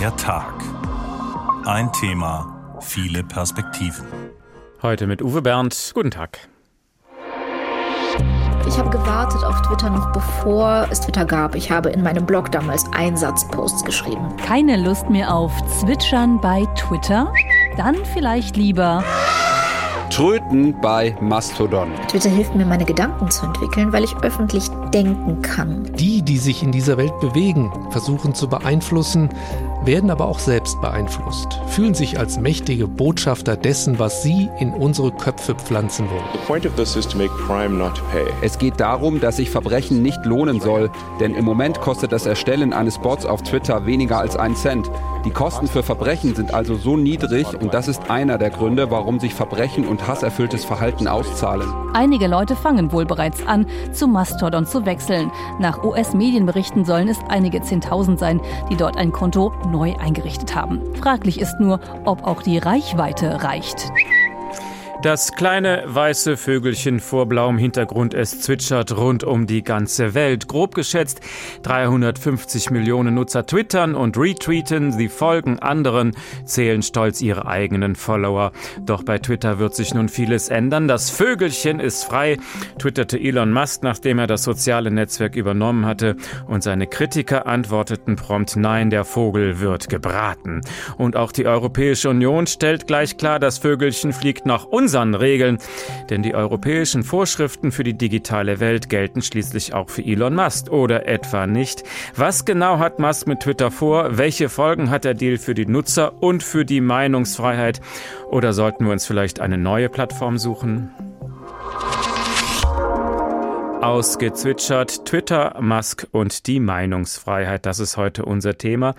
Der Tag. Ein Thema, viele Perspektiven. Heute mit Uwe Bernd. Guten Tag. Ich habe gewartet auf Twitter noch bevor es Twitter gab. Ich habe in meinem Blog damals Einsatzposts geschrieben. Keine Lust mehr auf Zwitschern bei Twitter? Dann vielleicht lieber Tröten bei Mastodon. Twitter hilft mir, meine Gedanken zu entwickeln, weil ich öffentlich denken kann. Die, die sich in dieser Welt bewegen, versuchen zu beeinflussen, werden aber auch selbst beeinflusst, fühlen sich als mächtige Botschafter dessen, was sie in unsere Köpfe pflanzen wollen. Es geht darum, dass sich Verbrechen nicht lohnen soll, denn im Moment kostet das Erstellen eines Bots auf Twitter weniger als einen Cent. Die Kosten für Verbrechen sind also so niedrig und das ist einer der Gründe, warum sich Verbrechen und hasserfülltes Verhalten auszahlen. Einige Leute fangen wohl bereits an, zu Mastodon zu wechseln. Nach US-Medienberichten sollen es einige Zehntausend sein, die dort ein Konto neu eingerichtet haben. Fraglich ist nur, ob auch die Reichweite reicht. Das kleine weiße Vögelchen vor blauem Hintergrund, es zwitschert rund um die ganze Welt. Grob geschätzt 350 Millionen Nutzer twittern und retweeten, sie folgen anderen, zählen stolz ihre eigenen Follower. Doch bei Twitter wird sich nun vieles ändern. Das Vögelchen ist frei, twitterte Elon Musk, nachdem er das soziale Netzwerk übernommen hatte. Und seine Kritiker antworteten prompt, nein, der Vogel wird gebraten. Und auch die Europäische Union stellt gleich klar, das Vögelchen fliegt nach uns unseren Regeln. Denn die europäischen Vorschriften für die digitale Welt gelten schließlich auch für Elon Musk. Oder etwa nicht? Was genau hat Musk mit Twitter vor? Welche Folgen hat der Deal für die Nutzer und für die Meinungsfreiheit? Oder sollten wir uns vielleicht eine neue Plattform suchen? Ausgezwitschert Twitter, Musk und die Meinungsfreiheit. Das ist heute unser Thema.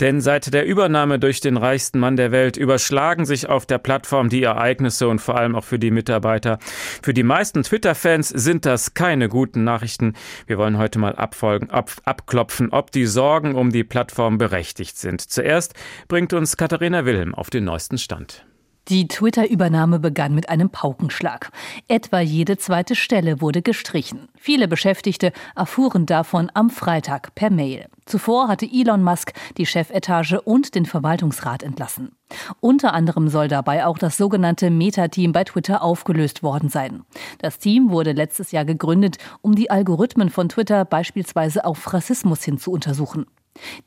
Denn seit der Übernahme durch den reichsten Mann der Welt überschlagen sich auf der Plattform die Ereignisse und vor allem auch für die Mitarbeiter. Für die meisten Twitter-Fans sind das keine guten Nachrichten. Wir wollen heute mal abfolgen, ab, abklopfen, ob die Sorgen um die Plattform berechtigt sind. Zuerst bringt uns Katharina Wilhelm auf den neuesten Stand. Die Twitter-Übernahme begann mit einem Paukenschlag. Etwa jede zweite Stelle wurde gestrichen. Viele Beschäftigte erfuhren davon am Freitag per Mail. Zuvor hatte Elon Musk die Chefetage und den Verwaltungsrat entlassen. Unter anderem soll dabei auch das sogenannte Meta-Team bei Twitter aufgelöst worden sein. Das Team wurde letztes Jahr gegründet, um die Algorithmen von Twitter beispielsweise auf Rassismus hin zu untersuchen.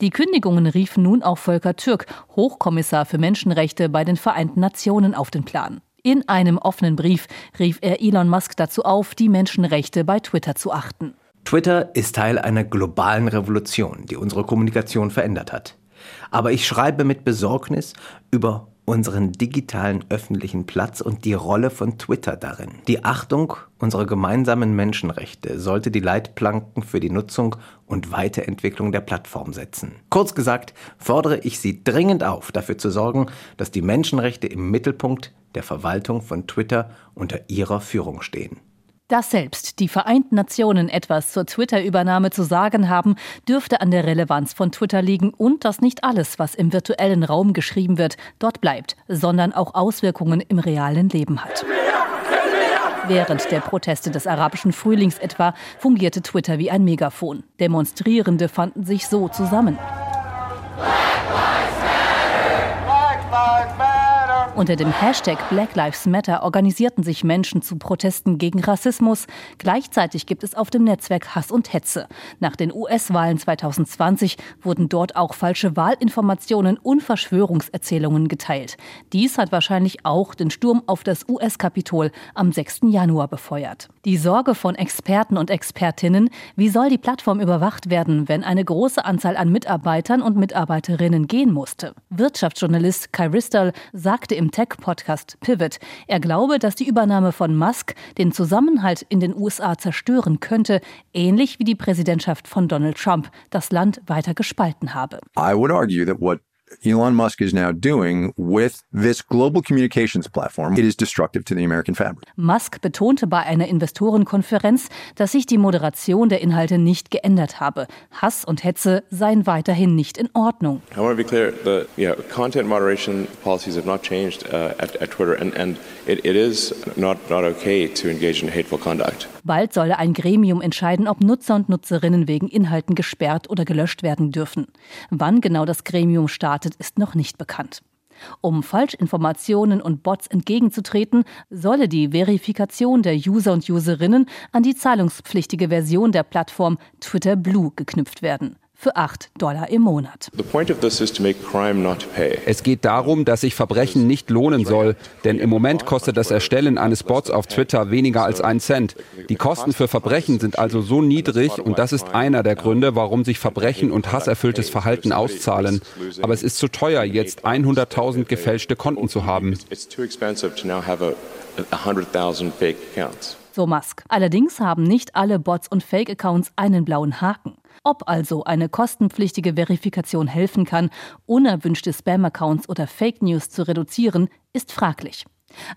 Die Kündigungen riefen nun auch Volker Türk, Hochkommissar für Menschenrechte bei den Vereinten Nationen, auf den Plan. In einem offenen Brief rief er Elon Musk dazu auf, die Menschenrechte bei Twitter zu achten. Twitter ist Teil einer globalen Revolution, die unsere Kommunikation verändert hat. Aber ich schreibe mit Besorgnis über unseren digitalen öffentlichen Platz und die Rolle von Twitter darin. Die Achtung unserer gemeinsamen Menschenrechte sollte die Leitplanken für die Nutzung und Weiterentwicklung der Plattform setzen. Kurz gesagt, fordere ich Sie dringend auf, dafür zu sorgen, dass die Menschenrechte im Mittelpunkt der Verwaltung von Twitter unter Ihrer Führung stehen. Dass selbst die Vereinten Nationen etwas zur Twitter-Übernahme zu sagen haben, dürfte an der Relevanz von Twitter liegen und dass nicht alles, was im virtuellen Raum geschrieben wird, dort bleibt, sondern auch Auswirkungen im realen Leben hat. Während der Proteste des arabischen Frühlings etwa fungierte Twitter wie ein Megafon. Demonstrierende fanden sich so zusammen. Unter dem Hashtag Black Lives Matter organisierten sich Menschen zu Protesten gegen Rassismus. Gleichzeitig gibt es auf dem Netzwerk Hass und Hetze. Nach den US-Wahlen 2020 wurden dort auch falsche Wahlinformationen und Verschwörungserzählungen geteilt. Dies hat wahrscheinlich auch den Sturm auf das US-Kapitol am 6. Januar befeuert. Die Sorge von Experten und Expertinnen, wie soll die Plattform überwacht werden, wenn eine große Anzahl an Mitarbeitern und Mitarbeiterinnen gehen musste? Wirtschaftsjournalist Kai Ristel sagte im Tech-Podcast Pivot, er glaube, dass die Übernahme von Musk den Zusammenhalt in den USA zerstören könnte, ähnlich wie die Präsidentschaft von Donald Trump das Land weiter gespalten habe. I would argue that what Elon Musk is now doing with this global communications platform, it is destructive to the American fabric. Musk betonte bei einer Investorenkonferenz, dass sich die Moderation der Inhalte nicht geändert habe. Hass und Hetze seien weiterhin nicht in Ordnung. I want to be clear, the you know, content moderation policies have not changed uh, at, at Twitter and, and it, it is not, not okay to engage in hateful conduct. Bald solle ein Gremium entscheiden, ob Nutzer und Nutzerinnen wegen Inhalten gesperrt oder gelöscht werden dürfen. Wann genau das Gremium startet, ist noch nicht bekannt. Um Falschinformationen und Bots entgegenzutreten, solle die Verifikation der User und Userinnen an die zahlungspflichtige Version der Plattform Twitter Blue geknüpft werden für 8 Dollar im Monat. Es geht darum, dass sich Verbrechen nicht lohnen soll, denn im Moment kostet das Erstellen eines Bots auf Twitter weniger als einen Cent. Die Kosten für Verbrechen sind also so niedrig und das ist einer der Gründe, warum sich Verbrechen und hasserfülltes Verhalten auszahlen. Aber es ist zu teuer, jetzt 100.000 gefälschte Konten zu haben. So Musk. Allerdings haben nicht alle Bots und Fake-Accounts einen blauen Haken. Ob also eine kostenpflichtige Verifikation helfen kann, unerwünschte Spam-Accounts oder Fake News zu reduzieren, ist fraglich.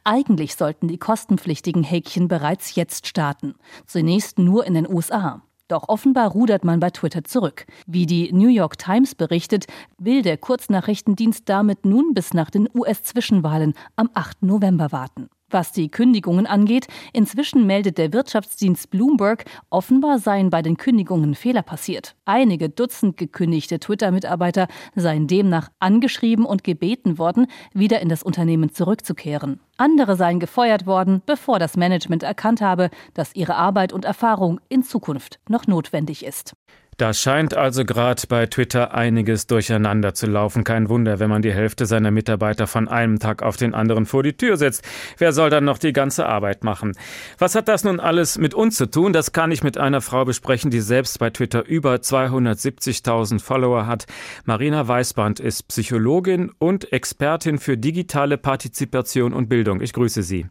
Eigentlich sollten die kostenpflichtigen Häkchen bereits jetzt starten. Zunächst nur in den USA. Doch offenbar rudert man bei Twitter zurück. Wie die New York Times berichtet, will der Kurznachrichtendienst damit nun bis nach den US-Zwischenwahlen am 8. November warten. Was die Kündigungen angeht, inzwischen meldet der Wirtschaftsdienst Bloomberg, offenbar seien bei den Kündigungen Fehler passiert. Einige Dutzend gekündigte Twitter-Mitarbeiter seien demnach angeschrieben und gebeten worden, wieder in das Unternehmen zurückzukehren. Andere seien gefeuert worden, bevor das Management erkannt habe, dass ihre Arbeit und Erfahrung in Zukunft noch notwendig ist. Da scheint also gerade bei Twitter einiges durcheinander zu laufen. Kein Wunder, wenn man die Hälfte seiner Mitarbeiter von einem Tag auf den anderen vor die Tür setzt. Wer soll dann noch die ganze Arbeit machen? Was hat das nun alles mit uns zu tun? Das kann ich mit einer Frau besprechen, die selbst bei Twitter über 270.000 Follower hat. Marina Weißband ist Psychologin und Expertin für digitale Partizipation und Bildung. Ich grüße Sie.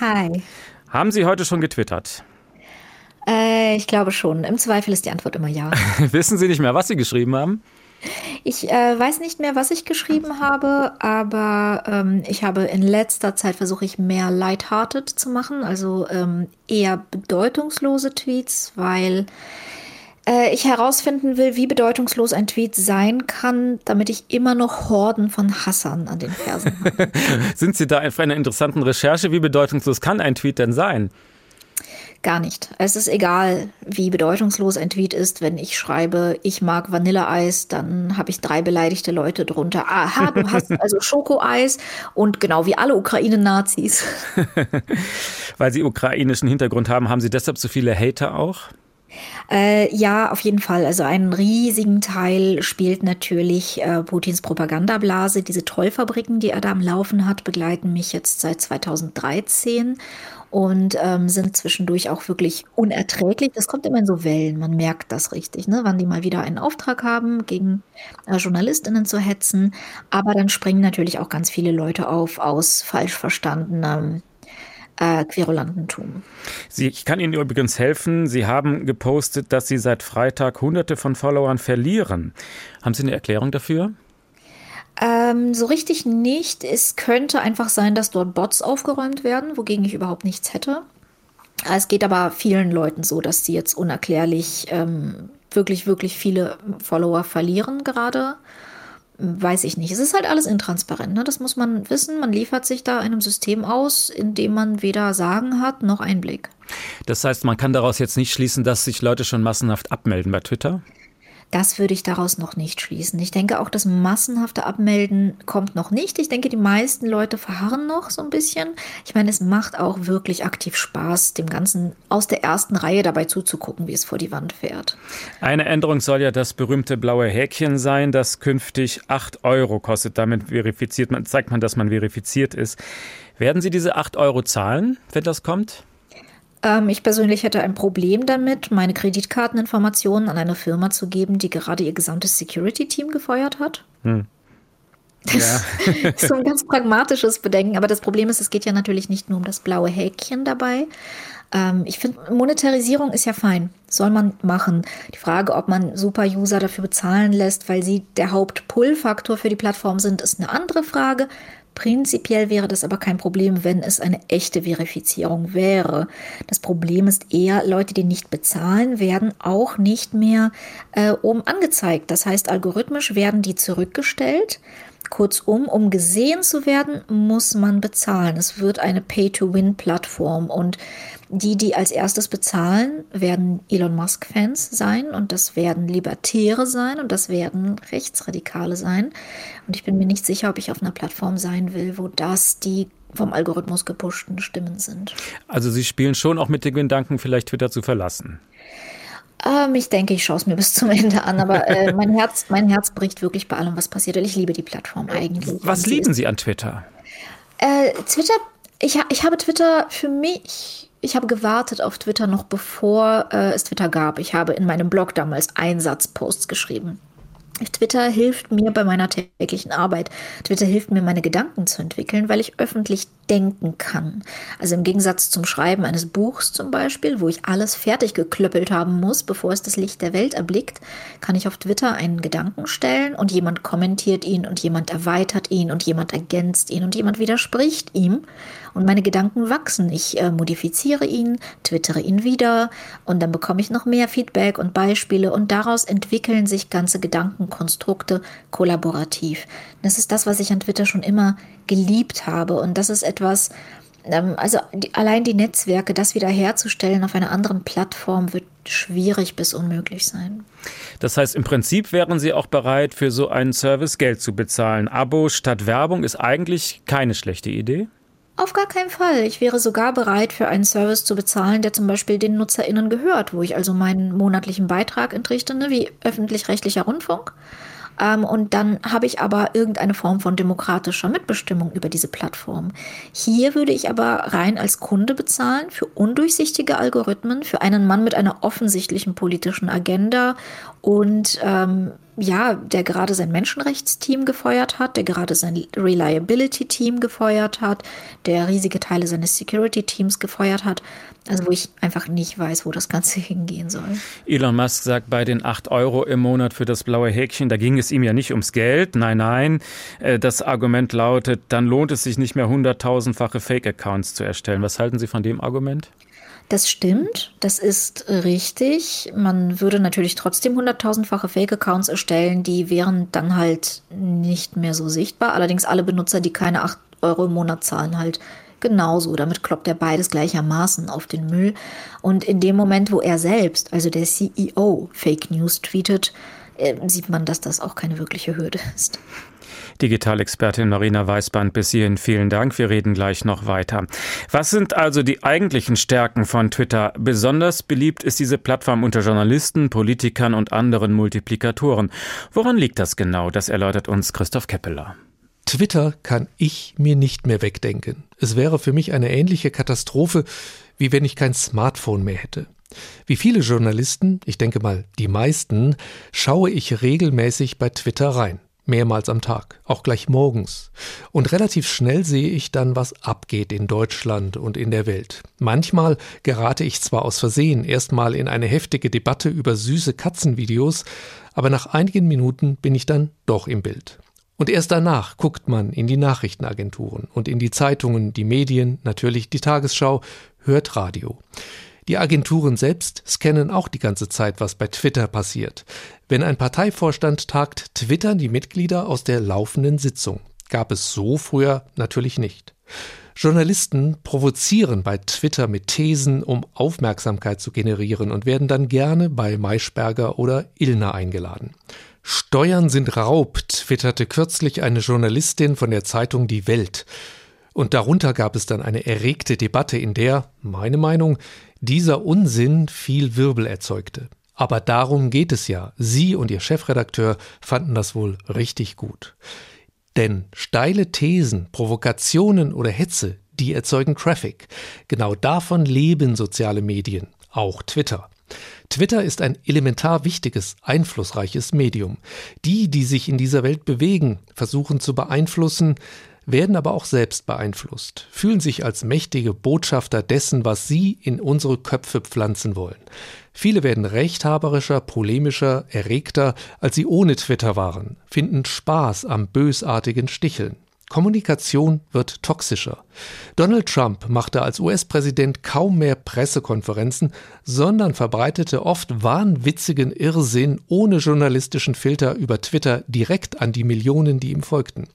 Hi. Haben Sie heute schon getwittert? Äh, ich glaube schon. Im Zweifel ist die Antwort immer ja. Wissen Sie nicht mehr, was Sie geschrieben haben? Ich äh, weiß nicht mehr, was ich geschrieben habe, aber ähm, ich habe in letzter Zeit versuche ich mehr lighthearted zu machen, also ähm, eher bedeutungslose Tweets, weil äh, ich herausfinden will, wie bedeutungslos ein Tweet sein kann, damit ich immer noch Horden von Hassern an den Fersen habe. Sind Sie da für einer interessanten Recherche? Wie bedeutungslos kann ein Tweet denn sein? Gar nicht. Es ist egal, wie bedeutungslos ein Tweet ist. Wenn ich schreibe, ich mag Vanilleeis, dann habe ich drei beleidigte Leute drunter. Aha, du hast also Schokoeis und genau wie alle Ukraine-Nazis. Weil sie ukrainischen Hintergrund haben, haben sie deshalb so viele Hater auch? Äh, ja, auf jeden Fall. Also einen riesigen Teil spielt natürlich äh, Putins Propagandablase. Diese Trollfabriken, die er da am Laufen hat, begleiten mich jetzt seit 2013 und ähm, sind zwischendurch auch wirklich unerträglich. Das kommt immer in so Wellen, man merkt das richtig, ne? wann die mal wieder einen Auftrag haben, gegen äh, JournalistInnen zu hetzen. Aber dann springen natürlich auch ganz viele Leute auf aus falsch verstandenem äh, Querulantentum. Sie, ich kann Ihnen übrigens helfen. Sie haben gepostet, dass Sie seit Freitag Hunderte von Followern verlieren. Haben Sie eine Erklärung dafür? Ähm, so richtig nicht. Es könnte einfach sein, dass dort Bots aufgeräumt werden, wogegen ich überhaupt nichts hätte. Es geht aber vielen Leuten so, dass sie jetzt unerklärlich ähm, wirklich, wirklich viele Follower verlieren gerade. Weiß ich nicht. Es ist halt alles intransparent. Ne? Das muss man wissen. Man liefert sich da einem System aus, in dem man weder Sagen hat noch Einblick. Das heißt, man kann daraus jetzt nicht schließen, dass sich Leute schon massenhaft abmelden bei Twitter? Das würde ich daraus noch nicht schließen. Ich denke auch, das massenhafte Abmelden kommt noch nicht. Ich denke, die meisten Leute verharren noch so ein bisschen. Ich meine, es macht auch wirklich aktiv Spaß, dem Ganzen aus der ersten Reihe dabei zuzugucken, wie es vor die Wand fährt. Eine Änderung soll ja das berühmte blaue Häkchen sein, das künftig 8 Euro kostet. Damit verifiziert man, zeigt man, dass man verifiziert ist. Werden Sie diese 8 Euro zahlen, wenn das kommt? Ähm, ich persönlich hätte ein Problem damit, meine Kreditkarteninformationen an eine Firma zu geben, die gerade ihr gesamtes Security-Team gefeuert hat. Hm. Das ja. ist so ein ganz pragmatisches Bedenken. Aber das Problem ist, es geht ja natürlich nicht nur um das blaue Häkchen dabei. Ähm, ich finde, Monetarisierung ist ja fein. Soll man machen. Die Frage, ob man Super-User dafür bezahlen lässt, weil sie der Haupt-Pull-Faktor für die Plattform sind, ist eine andere Frage. Prinzipiell wäre das aber kein Problem, wenn es eine echte Verifizierung wäre. Das Problem ist eher, Leute, die nicht bezahlen, werden auch nicht mehr äh, oben angezeigt. Das heißt, algorithmisch werden die zurückgestellt. Kurzum, um gesehen zu werden, muss man bezahlen. Es wird eine Pay-to-Win-Plattform und die, die als erstes bezahlen, werden Elon Musk-Fans sein und das werden Libertäre sein und das werden Rechtsradikale sein. Und ich bin mir nicht sicher, ob ich auf einer Plattform sein will, wo das die vom Algorithmus gepushten Stimmen sind. Also Sie spielen schon auch mit dem Gedanken, vielleicht Twitter zu verlassen. Ähm, ich denke, ich schaue es mir bis zum Ende an, aber äh, mein, Herz, mein Herz bricht wirklich bei allem, was passiert. ich liebe die Plattform eigentlich. Was lieben Sie an Twitter? Äh, Twitter, ich, ich habe Twitter für mich, ich habe gewartet auf Twitter noch bevor äh, es Twitter gab. Ich habe in meinem Blog damals Einsatzposts geschrieben. Twitter hilft mir bei meiner täglichen Arbeit. Twitter hilft mir, meine Gedanken zu entwickeln, weil ich öffentlich denken kann. Also im Gegensatz zum Schreiben eines Buchs zum Beispiel, wo ich alles fertig geklöppelt haben muss, bevor es das Licht der Welt erblickt, kann ich auf Twitter einen Gedanken stellen und jemand kommentiert ihn und jemand erweitert ihn und jemand ergänzt ihn und jemand widerspricht ihm und meine Gedanken wachsen. Ich äh, modifiziere ihn, twittere ihn wieder und dann bekomme ich noch mehr Feedback und Beispiele und daraus entwickeln sich ganze Gedankenkonstrukte kollaborativ. Das ist das, was ich an Twitter schon immer geliebt habe und das ist etwas, ähm, also die, allein die Netzwerke, das wiederherzustellen auf einer anderen Plattform wird schwierig bis unmöglich sein. Das heißt, im Prinzip wären Sie auch bereit, für so einen Service Geld zu bezahlen. Abo statt Werbung ist eigentlich keine schlechte Idee? Auf gar keinen Fall. Ich wäre sogar bereit, für einen Service zu bezahlen, der zum Beispiel den NutzerInnen gehört, wo ich also meinen monatlichen Beitrag entrichte, ne, wie öffentlich-rechtlicher Rundfunk. Ähm, und dann habe ich aber irgendeine Form von demokratischer Mitbestimmung über diese Plattform. Hier würde ich aber rein als Kunde bezahlen für undurchsichtige Algorithmen, für einen Mann mit einer offensichtlichen politischen Agenda und ähm, ja, der gerade sein Menschenrechtsteam gefeuert hat, der gerade sein Reliability-Team gefeuert hat, der riesige Teile seines Security-Teams gefeuert hat. Also wo ich einfach nicht weiß, wo das Ganze hingehen soll. Elon Musk sagt bei den 8 Euro im Monat für das blaue Häkchen, da ging es ihm ja nicht ums Geld. Nein, nein. Äh, das Argument lautet, dann lohnt es sich nicht mehr hunderttausendfache Fake-Accounts zu erstellen. Was halten Sie von dem Argument? Das stimmt, das ist richtig. Man würde natürlich trotzdem hunderttausendfache Fake-Accounts erstellen, die wären dann halt nicht mehr so sichtbar. Allerdings alle Benutzer, die keine 8 Euro im Monat zahlen, halt genauso. Damit kloppt er beides gleichermaßen auf den Müll. Und in dem Moment, wo er selbst, also der CEO, Fake News tweetet, äh, sieht man, dass das auch keine wirkliche Hürde ist. Digitalexpertin Marina Weißband, bis hierhin vielen Dank. Wir reden gleich noch weiter. Was sind also die eigentlichen Stärken von Twitter? Besonders beliebt ist diese Plattform unter Journalisten, Politikern und anderen Multiplikatoren. Woran liegt das genau? Das erläutert uns Christoph Keppeler. Twitter kann ich mir nicht mehr wegdenken. Es wäre für mich eine ähnliche Katastrophe, wie wenn ich kein Smartphone mehr hätte. Wie viele Journalisten, ich denke mal die meisten, schaue ich regelmäßig bei Twitter rein mehrmals am Tag, auch gleich morgens. Und relativ schnell sehe ich dann, was abgeht in Deutschland und in der Welt. Manchmal gerate ich zwar aus Versehen erstmal in eine heftige Debatte über süße Katzenvideos, aber nach einigen Minuten bin ich dann doch im Bild. Und erst danach guckt man in die Nachrichtenagenturen und in die Zeitungen, die Medien, natürlich die Tagesschau, hört Radio. Die Agenturen selbst scannen auch die ganze Zeit, was bei Twitter passiert. Wenn ein Parteivorstand tagt, twittern die Mitglieder aus der laufenden Sitzung. Gab es so früher natürlich nicht. Journalisten provozieren bei Twitter mit Thesen, um Aufmerksamkeit zu generieren und werden dann gerne bei Maischberger oder Illner eingeladen. Steuern sind Raub, twitterte kürzlich eine Journalistin von der Zeitung Die Welt. Und darunter gab es dann eine erregte Debatte, in der, meine Meinung, dieser Unsinn viel Wirbel erzeugte. Aber darum geht es ja. Sie und Ihr Chefredakteur fanden das wohl richtig gut. Denn steile Thesen, Provokationen oder Hetze, die erzeugen Traffic. Genau davon leben soziale Medien, auch Twitter. Twitter ist ein elementar wichtiges, einflussreiches Medium. Die, die sich in dieser Welt bewegen, versuchen zu beeinflussen, werden aber auch selbst beeinflusst, fühlen sich als mächtige Botschafter dessen, was sie in unsere Köpfe pflanzen wollen. Viele werden rechthaberischer, polemischer, erregter, als sie ohne Twitter waren, finden Spaß am bösartigen Sticheln. Kommunikation wird toxischer. Donald Trump machte als US-Präsident kaum mehr Pressekonferenzen, sondern verbreitete oft wahnwitzigen Irrsinn ohne journalistischen Filter über Twitter direkt an die Millionen, die ihm folgten.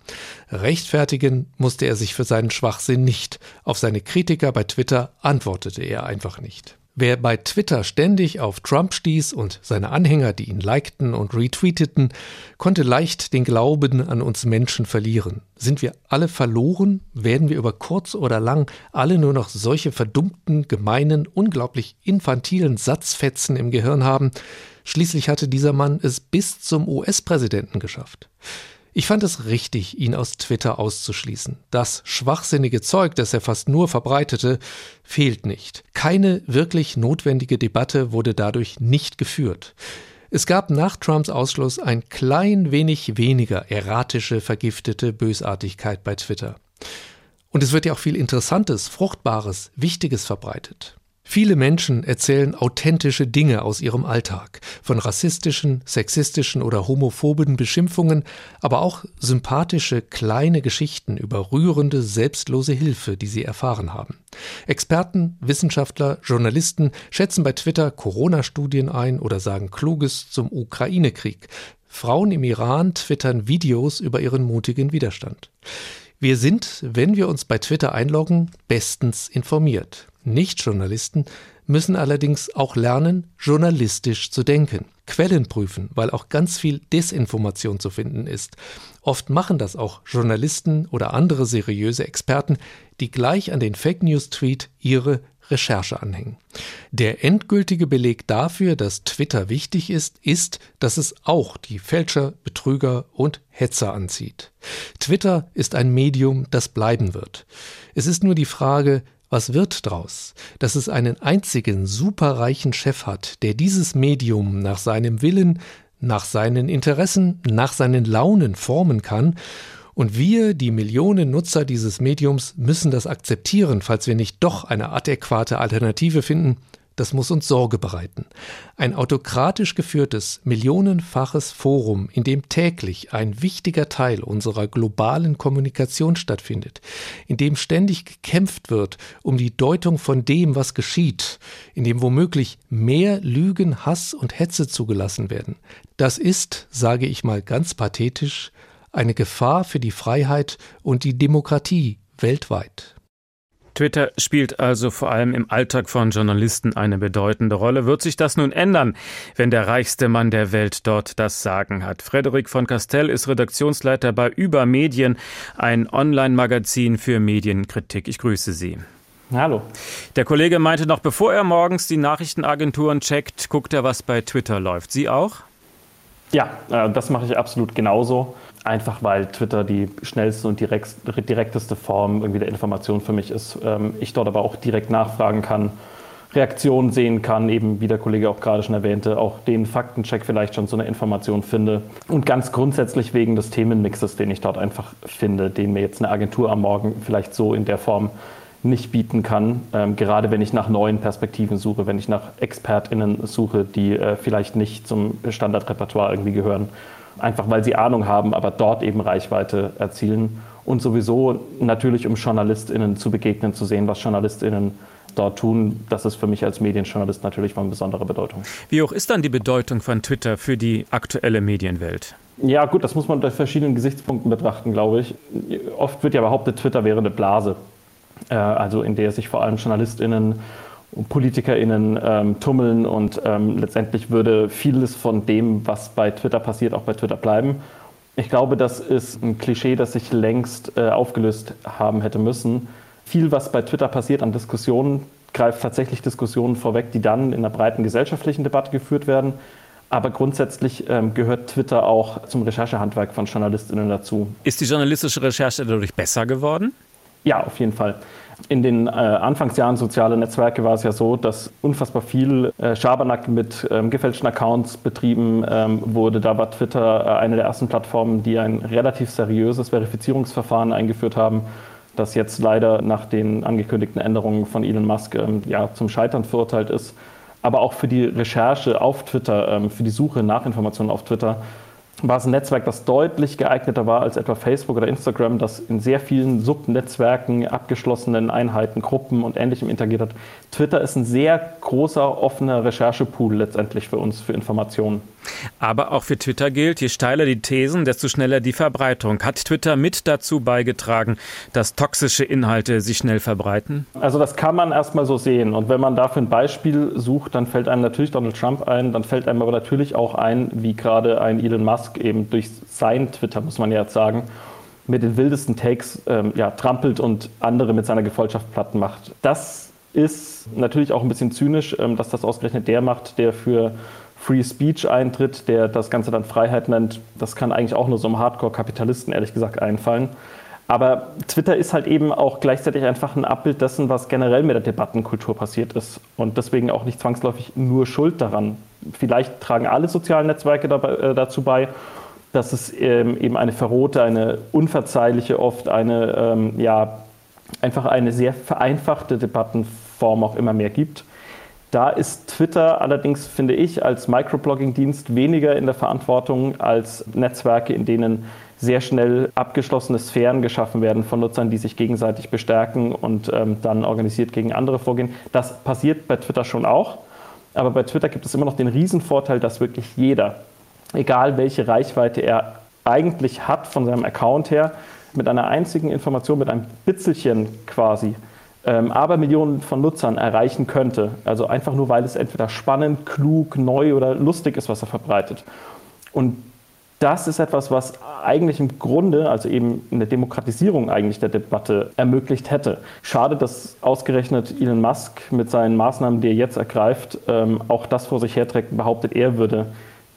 Rechtfertigen musste er sich für seinen Schwachsinn nicht. Auf seine Kritiker bei Twitter antwortete er einfach nicht. Wer bei Twitter ständig auf Trump stieß und seine Anhänger, die ihn likten und retweeteten, konnte leicht den Glauben an uns Menschen verlieren. Sind wir alle verloren? Werden wir über kurz oder lang alle nur noch solche verdummten, gemeinen, unglaublich infantilen Satzfetzen im Gehirn haben? Schließlich hatte dieser Mann es bis zum US-Präsidenten geschafft. Ich fand es richtig, ihn aus Twitter auszuschließen. Das schwachsinnige Zeug, das er fast nur verbreitete, fehlt nicht. Keine wirklich notwendige Debatte wurde dadurch nicht geführt. Es gab nach Trumps Ausschluss ein klein wenig weniger erratische, vergiftete Bösartigkeit bei Twitter. Und es wird ja auch viel Interessantes, Fruchtbares, Wichtiges verbreitet. Viele Menschen erzählen authentische Dinge aus ihrem Alltag, von rassistischen, sexistischen oder homophoben Beschimpfungen, aber auch sympathische kleine Geschichten über rührende, selbstlose Hilfe, die sie erfahren haben. Experten, Wissenschaftler, Journalisten schätzen bei Twitter Corona-Studien ein oder sagen Kluges zum Ukraine-Krieg. Frauen im Iran twittern Videos über ihren mutigen Widerstand. Wir sind, wenn wir uns bei Twitter einloggen, bestens informiert. Nichtjournalisten müssen allerdings auch lernen, journalistisch zu denken, Quellen prüfen, weil auch ganz viel Desinformation zu finden ist. Oft machen das auch Journalisten oder andere seriöse Experten, die gleich an den Fake News Tweet ihre Recherche anhängen. Der endgültige Beleg dafür, dass Twitter wichtig ist, ist, dass es auch die Fälscher, Betrüger und Hetzer anzieht. Twitter ist ein Medium, das bleiben wird. Es ist nur die Frage, was wird draus? Dass es einen einzigen superreichen Chef hat, der dieses Medium nach seinem Willen, nach seinen Interessen, nach seinen Launen formen kann und wir, die Millionen Nutzer dieses Mediums, müssen das akzeptieren, falls wir nicht doch eine adäquate Alternative finden. Das muss uns Sorge bereiten. Ein autokratisch geführtes, millionenfaches Forum, in dem täglich ein wichtiger Teil unserer globalen Kommunikation stattfindet, in dem ständig gekämpft wird um die Deutung von dem, was geschieht, in dem womöglich mehr Lügen, Hass und Hetze zugelassen werden. Das ist, sage ich mal ganz pathetisch, eine Gefahr für die Freiheit und die Demokratie weltweit. Twitter spielt also vor allem im Alltag von Journalisten eine bedeutende Rolle. Wird sich das nun ändern, wenn der reichste Mann der Welt dort das Sagen hat? Frederik von Castell ist Redaktionsleiter bei Über Medien, ein Online-Magazin für Medienkritik. Ich grüße Sie. Hallo. Der Kollege meinte noch, bevor er morgens die Nachrichtenagenturen checkt, guckt er, was bei Twitter läuft. Sie auch? Ja, äh, das mache ich absolut genauso. Einfach weil Twitter die schnellste und direkteste Form irgendwie der Information für mich ist. Ähm, ich dort aber auch direkt nachfragen kann, Reaktionen sehen kann, eben wie der Kollege auch gerade schon erwähnte, auch den Faktencheck vielleicht schon so eine Information finde. Und ganz grundsätzlich wegen des Themenmixes, den ich dort einfach finde, den mir jetzt eine Agentur am Morgen vielleicht so in der Form nicht bieten kann. Ähm, gerade wenn ich nach neuen Perspektiven suche, wenn ich nach ExpertInnen suche, die äh, vielleicht nicht zum Standardrepertoire irgendwie gehören. Einfach weil sie Ahnung haben, aber dort eben Reichweite erzielen. Und sowieso natürlich, um JournalistInnen zu begegnen, zu sehen, was JournalistInnen dort tun, das ist für mich als Medienjournalist natürlich von besonderer Bedeutung. Wie hoch ist dann die Bedeutung von Twitter für die aktuelle Medienwelt? Ja, gut, das muss man unter verschiedenen Gesichtspunkten betrachten, glaube ich. Oft wird ja behauptet, Twitter wäre eine Blase. Äh, also in der sich vor allem JournalistInnen PolitikerInnen ähm, tummeln und ähm, letztendlich würde vieles von dem, was bei Twitter passiert, auch bei Twitter bleiben. Ich glaube, das ist ein Klischee, das sich längst äh, aufgelöst haben hätte müssen. Viel, was bei Twitter passiert an Diskussionen, greift tatsächlich Diskussionen vorweg, die dann in einer breiten gesellschaftlichen Debatte geführt werden. Aber grundsätzlich ähm, gehört Twitter auch zum Recherchehandwerk von JournalistInnen dazu. Ist die journalistische Recherche dadurch besser geworden? Ja, auf jeden Fall. In den äh, Anfangsjahren sozialer Netzwerke war es ja so, dass unfassbar viel äh, Schabernack mit ähm, gefälschten Accounts betrieben ähm, wurde. Da war Twitter äh, eine der ersten Plattformen, die ein relativ seriöses Verifizierungsverfahren eingeführt haben, das jetzt leider nach den angekündigten Änderungen von Elon Musk ähm, ja, zum Scheitern verurteilt ist. Aber auch für die Recherche auf Twitter, ähm, für die Suche nach Informationen auf Twitter war es ein Netzwerk, das deutlich geeigneter war als etwa Facebook oder Instagram, das in sehr vielen Subnetzwerken, abgeschlossenen Einheiten, Gruppen und Ähnlichem interagiert hat. Twitter ist ein sehr großer, offener Recherchepool letztendlich für uns, für Informationen. Aber auch für Twitter gilt, je steiler die Thesen, desto schneller die Verbreitung. Hat Twitter mit dazu beigetragen, dass toxische Inhalte sich schnell verbreiten? Also das kann man erstmal so sehen. Und wenn man dafür ein Beispiel sucht, dann fällt einem natürlich Donald Trump ein, dann fällt einem aber natürlich auch ein, wie gerade ein Elon Musk eben durch sein Twitter, muss man ja jetzt sagen, mit den wildesten Takes ähm, ja, trampelt und andere mit seiner Gefolgschaft platt macht. Das ist natürlich auch ein bisschen zynisch, ähm, dass das ausgerechnet der macht, der für Free Speech eintritt, der das Ganze dann Freiheit nennt. Das kann eigentlich auch nur so einem Hardcore-Kapitalisten ehrlich gesagt einfallen. Aber Twitter ist halt eben auch gleichzeitig einfach ein Abbild dessen, was generell mit der Debattenkultur passiert ist. Und deswegen auch nicht zwangsläufig nur Schuld daran. Vielleicht tragen alle sozialen Netzwerke äh, dazu bei, dass es ähm, eben eine verrohte, eine unverzeihliche, oft eine, ähm, ja, einfach eine sehr vereinfachte Debattenform auch immer mehr gibt. Da ist Twitter allerdings, finde ich, als Microblogging-Dienst weniger in der Verantwortung als Netzwerke, in denen sehr schnell abgeschlossene Sphären geschaffen werden von Nutzern, die sich gegenseitig bestärken und ähm, dann organisiert gegen andere vorgehen. Das passiert bei Twitter schon auch. Aber bei Twitter gibt es immer noch den Riesenvorteil, dass wirklich jeder, egal welche Reichweite er eigentlich hat von seinem Account her, mit einer einzigen Information, mit einem Bitzelchen quasi ähm, aber Millionen von Nutzern erreichen könnte. Also einfach nur, weil es entweder spannend, klug, neu oder lustig ist, was er verbreitet. Und das ist etwas, was eigentlich im Grunde, also eben eine Demokratisierung eigentlich der Debatte ermöglicht hätte. Schade, dass ausgerechnet Elon Musk mit seinen Maßnahmen, die er jetzt ergreift, ähm, auch das vor sich herträgt, behauptet, er würde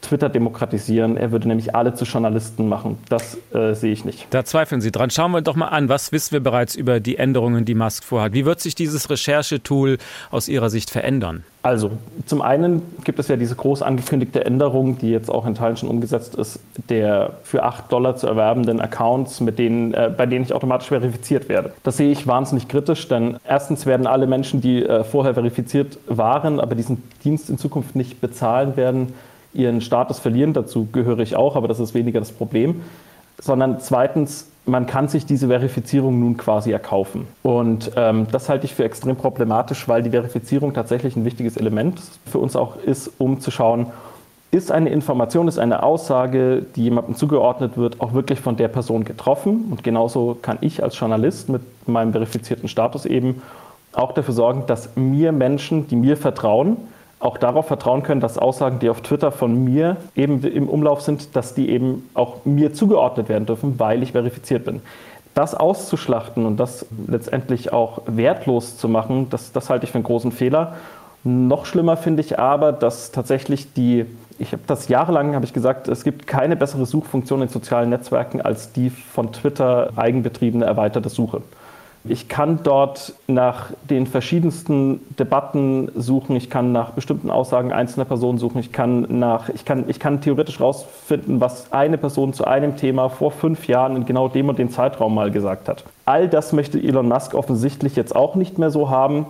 Twitter demokratisieren. Er würde nämlich alle zu Journalisten machen. Das äh, sehe ich nicht. Da zweifeln Sie dran. Schauen wir doch mal an, was wissen wir bereits über die Änderungen, die Musk vorhat. Wie wird sich dieses Recherchetool aus Ihrer Sicht verändern? Also, zum einen gibt es ja diese groß angekündigte Änderung, die jetzt auch in Teilen schon umgesetzt ist, der für 8 Dollar zu erwerbenden Accounts, mit denen, äh, bei denen ich automatisch verifiziert werde. Das sehe ich wahnsinnig kritisch, denn erstens werden alle Menschen, die äh, vorher verifiziert waren, aber diesen Dienst in Zukunft nicht bezahlen werden, ihren Status verlieren. Dazu gehöre ich auch, aber das ist weniger das Problem. Sondern zweitens, man kann sich diese Verifizierung nun quasi erkaufen. Und ähm, das halte ich für extrem problematisch, weil die Verifizierung tatsächlich ein wichtiges Element für uns auch ist, um zu schauen, ist eine Information, ist eine Aussage, die jemandem zugeordnet wird, auch wirklich von der Person getroffen. Und genauso kann ich als Journalist mit meinem verifizierten Status eben auch dafür sorgen, dass mir Menschen, die mir vertrauen, auch darauf vertrauen können, dass Aussagen, die auf Twitter von mir eben im Umlauf sind, dass die eben auch mir zugeordnet werden dürfen, weil ich verifiziert bin. Das auszuschlachten und das letztendlich auch wertlos zu machen, das, das halte ich für einen großen Fehler. Noch schlimmer finde ich aber, dass tatsächlich die, ich habe das jahrelang, habe ich gesagt, es gibt keine bessere Suchfunktion in sozialen Netzwerken als die von Twitter eigenbetriebene erweiterte Suche. Ich kann dort nach den verschiedensten Debatten suchen. Ich kann nach bestimmten Aussagen einzelner Personen suchen. Ich kann, nach, ich kann, ich kann theoretisch herausfinden, was eine Person zu einem Thema vor fünf Jahren in genau dem und dem Zeitraum mal gesagt hat. All das möchte Elon Musk offensichtlich jetzt auch nicht mehr so haben.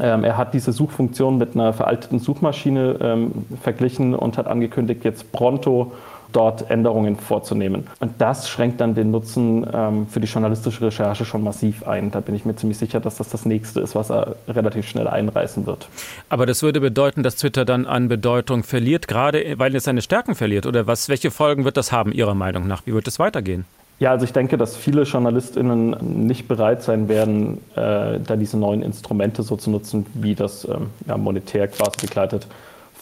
Ähm, er hat diese Suchfunktion mit einer veralteten Suchmaschine ähm, verglichen und hat angekündigt, jetzt pronto dort Änderungen vorzunehmen. Und das schränkt dann den Nutzen ähm, für die journalistische Recherche schon massiv ein. Da bin ich mir ziemlich sicher, dass das das nächste ist, was er relativ schnell einreißen wird. Aber das würde bedeuten, dass Twitter dann an Bedeutung verliert, gerade weil es seine Stärken verliert. Oder was, welche Folgen wird das haben, Ihrer Meinung nach? Wie wird es weitergehen? Ja, also ich denke, dass viele JournalistInnen nicht bereit sein werden, äh, da diese neuen Instrumente so zu nutzen, wie das ähm, ja, monetär quasi begleitet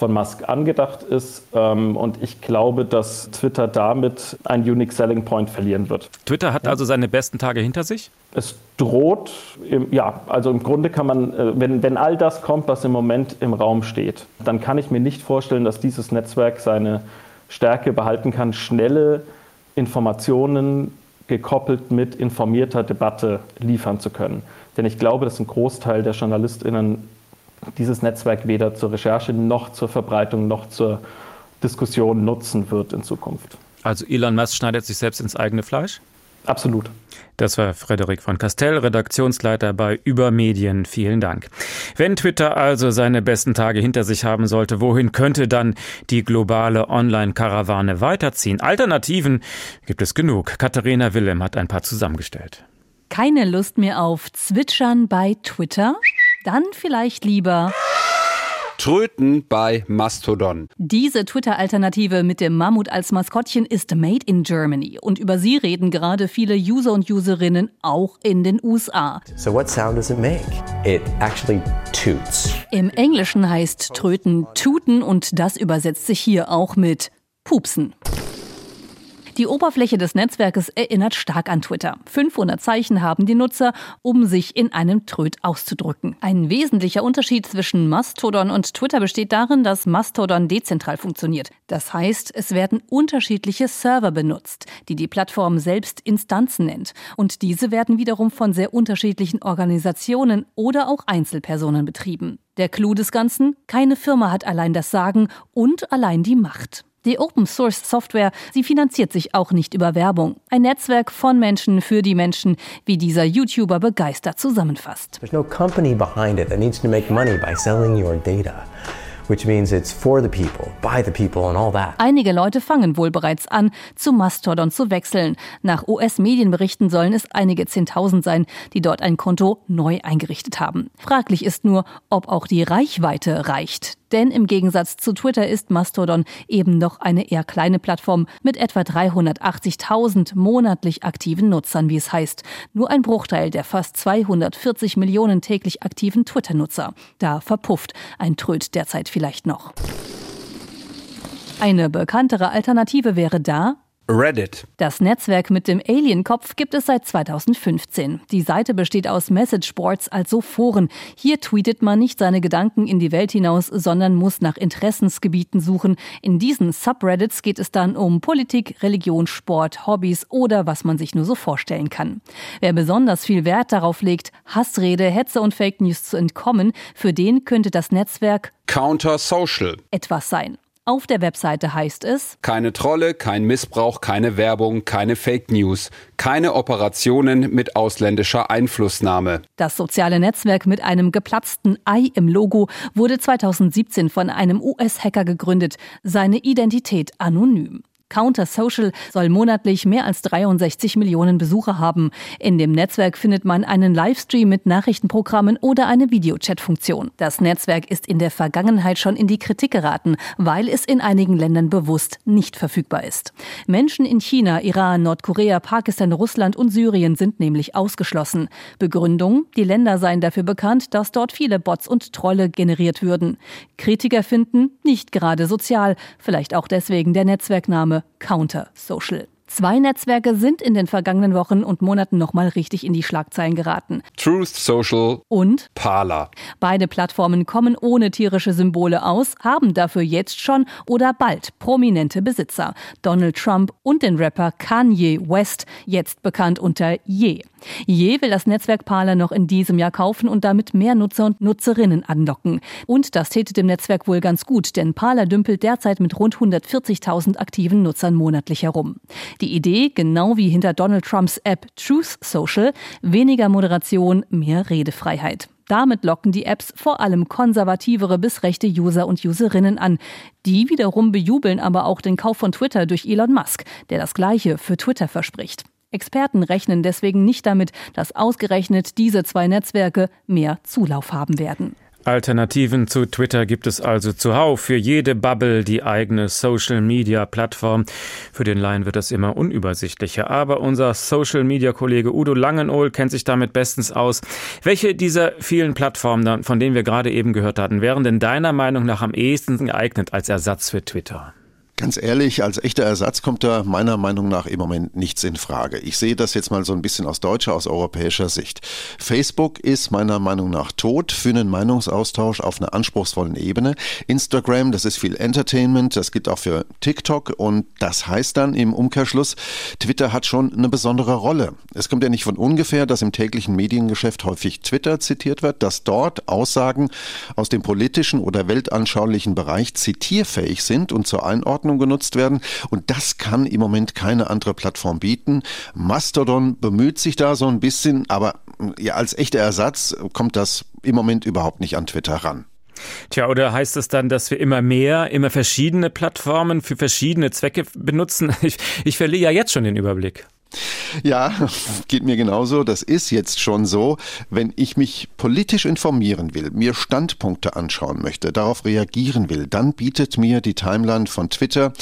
von Musk angedacht ist. Ähm, und ich glaube, dass Twitter damit ein Unique Selling Point verlieren wird. Twitter hat ja. also seine besten Tage hinter sich? Es droht, ja, also im Grunde kann man, äh, wenn, wenn all das kommt, was im Moment im Raum steht, dann kann ich mir nicht vorstellen, dass dieses Netzwerk seine Stärke behalten kann, schnelle Informationen gekoppelt mit informierter Debatte liefern zu können. Denn ich glaube, dass ein Großteil der JournalistInnen dieses Netzwerk weder zur Recherche noch zur Verbreitung noch zur Diskussion nutzen wird in Zukunft. Also Elon Musk schneidet sich selbst ins eigene Fleisch? Absolut. Das war Frederik von Castell, Redaktionsleiter bei Übermedien. Vielen Dank. Wenn Twitter also seine besten Tage hinter sich haben sollte, wohin könnte dann die globale Online-Karawane weiterziehen? Alternativen gibt es genug. Katharina Willem hat ein paar zusammengestellt. Keine Lust mehr auf Zwitschern bei Twitter? Dann vielleicht lieber Tröten bei Mastodon. Diese Twitter-Alternative mit dem Mammut als Maskottchen ist made in Germany und über sie reden gerade viele User und Userinnen auch in den USA. So what sound does it make? It actually toots. Im Englischen heißt Tröten tuten und das übersetzt sich hier auch mit pupsen. Die Oberfläche des Netzwerkes erinnert stark an Twitter. 500 Zeichen haben die Nutzer, um sich in einem Tröd auszudrücken. Ein wesentlicher Unterschied zwischen Mastodon und Twitter besteht darin, dass Mastodon dezentral funktioniert. Das heißt, es werden unterschiedliche Server benutzt, die die Plattform selbst Instanzen nennt. Und diese werden wiederum von sehr unterschiedlichen Organisationen oder auch Einzelpersonen betrieben. Der Clou des Ganzen? Keine Firma hat allein das Sagen und allein die Macht. Die Open Source Software, sie finanziert sich auch nicht über Werbung. Ein Netzwerk von Menschen für die Menschen, wie dieser YouTuber begeistert zusammenfasst. There's no company behind it that needs to make money by selling your data. Which means it's for the people, by the people and all that. Einige Leute fangen wohl bereits an, zu Mastodon zu wechseln. Nach US-Medienberichten sollen es einige Zehntausend sein, die dort ein Konto neu eingerichtet haben. Fraglich ist nur, ob auch die Reichweite reicht. Denn im Gegensatz zu Twitter ist Mastodon eben noch eine eher kleine Plattform mit etwa 380.000 monatlich aktiven Nutzern, wie es heißt. Nur ein Bruchteil der fast 240 Millionen täglich aktiven Twitter-Nutzer. Da verpufft ein Tröd derzeit vielleicht noch. Eine bekanntere Alternative wäre da Reddit. Das Netzwerk mit dem Alien-Kopf gibt es seit 2015. Die Seite besteht aus Messageboards, also Foren. Hier tweetet man nicht seine Gedanken in die Welt hinaus, sondern muss nach Interessensgebieten suchen. In diesen Subreddits geht es dann um Politik, Religion, Sport, Hobbys oder was man sich nur so vorstellen kann. Wer besonders viel Wert darauf legt, Hassrede, Hetze und Fake News zu entkommen, für den könnte das Netzwerk Counter Social etwas sein. Auf der Webseite heißt es Keine Trolle, kein Missbrauch, keine Werbung, keine Fake News, keine Operationen mit ausländischer Einflussnahme. Das soziale Netzwerk mit einem geplatzten Ei im Logo wurde 2017 von einem US-Hacker gegründet, seine Identität anonym. Counter Social soll monatlich mehr als 63 Millionen Besucher haben. In dem Netzwerk findet man einen Livestream mit Nachrichtenprogrammen oder eine Videochat-Funktion. Das Netzwerk ist in der Vergangenheit schon in die Kritik geraten, weil es in einigen Ländern bewusst nicht verfügbar ist. Menschen in China, Iran, Nordkorea, Pakistan, Russland und Syrien sind nämlich ausgeschlossen. Begründung, die Länder seien dafür bekannt, dass dort viele Bots und Trolle generiert würden. Kritiker finden, nicht gerade sozial, vielleicht auch deswegen der Netzwerkname Counter Social. Zwei Netzwerke sind in den vergangenen Wochen und Monaten nochmal richtig in die Schlagzeilen geraten. Truth Social und Parler. Beide Plattformen kommen ohne tierische Symbole aus, haben dafür jetzt schon oder bald prominente Besitzer. Donald Trump und den Rapper Kanye West, jetzt bekannt unter Ye. Je will das Netzwerk Parler noch in diesem Jahr kaufen und damit mehr Nutzer und Nutzerinnen anlocken. Und das täte dem Netzwerk wohl ganz gut, denn Parler dümpelt derzeit mit rund 140.000 aktiven Nutzern monatlich herum. Die Idee, genau wie hinter Donald Trumps App Truth Social, weniger Moderation, mehr Redefreiheit. Damit locken die Apps vor allem konservativere bis rechte User und Userinnen an. Die wiederum bejubeln aber auch den Kauf von Twitter durch Elon Musk, der das Gleiche für Twitter verspricht. Experten rechnen deswegen nicht damit, dass ausgerechnet diese zwei Netzwerke mehr Zulauf haben werden. Alternativen zu Twitter gibt es also zuhauf. Für jede Bubble die eigene Social-Media-Plattform. Für den Laien wird das immer unübersichtlicher. Aber unser Social-Media-Kollege Udo Langenohl kennt sich damit bestens aus. Welche dieser vielen Plattformen, von denen wir gerade eben gehört hatten, wären denn deiner Meinung nach am ehesten geeignet als Ersatz für Twitter? Ganz ehrlich, als echter Ersatz kommt da meiner Meinung nach im Moment nichts in Frage. Ich sehe das jetzt mal so ein bisschen aus deutscher, aus europäischer Sicht. Facebook ist meiner Meinung nach tot für einen Meinungsaustausch auf einer anspruchsvollen Ebene. Instagram, das ist viel Entertainment, das gilt auch für TikTok und das heißt dann im Umkehrschluss, Twitter hat schon eine besondere Rolle. Es kommt ja nicht von ungefähr, dass im täglichen Mediengeschäft häufig Twitter zitiert wird, dass dort Aussagen aus dem politischen oder weltanschaulichen Bereich zitierfähig sind und zur Einordnung Datenverarbeitung genutzt werden. Und das kann im Moment keine andere Plattform bieten. Mastodon bemüht sich da so ein bisschen, aber ja, als echter Ersatz kommt das im Moment überhaupt nicht an Twitter ran. Tja, oder heißt es dann, dass wir immer mehr, immer verschiedene Plattformen für verschiedene Zwecke benutzen? Ich, ich verliere ja jetzt schon den Überblick. Ja, geht mir genauso. Das ist jetzt schon so. Wenn ich mich politisch informieren will, mir Standpunkte anschauen möchte, darauf reagieren will, dann bietet mir die Timeline von Twitter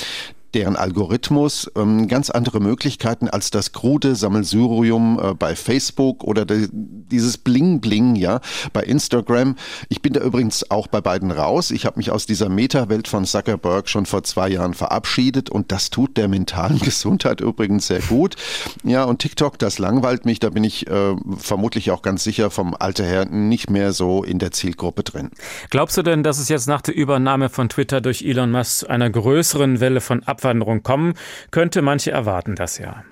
deren Algorithmus ähm, ganz andere Möglichkeiten als das krude Sammelsurium äh, bei Facebook oder de, dieses Bling Bling ja bei Instagram. Ich bin da übrigens auch bei beiden raus. Ich habe mich aus dieser Meta-Welt von Zuckerberg schon vor zwei Jahren verabschiedet und das tut der mentalen Gesundheit übrigens sehr gut. Ja und TikTok, das langweilt mich. Da bin ich äh, vermutlich auch ganz sicher vom Alter her nicht mehr so in der Zielgruppe drin. Glaubst du denn, dass es jetzt nach der Übernahme von Twitter durch Elon Musk einer größeren Welle von Ab Abwanderung kommen könnte. Manche erwarten das ja.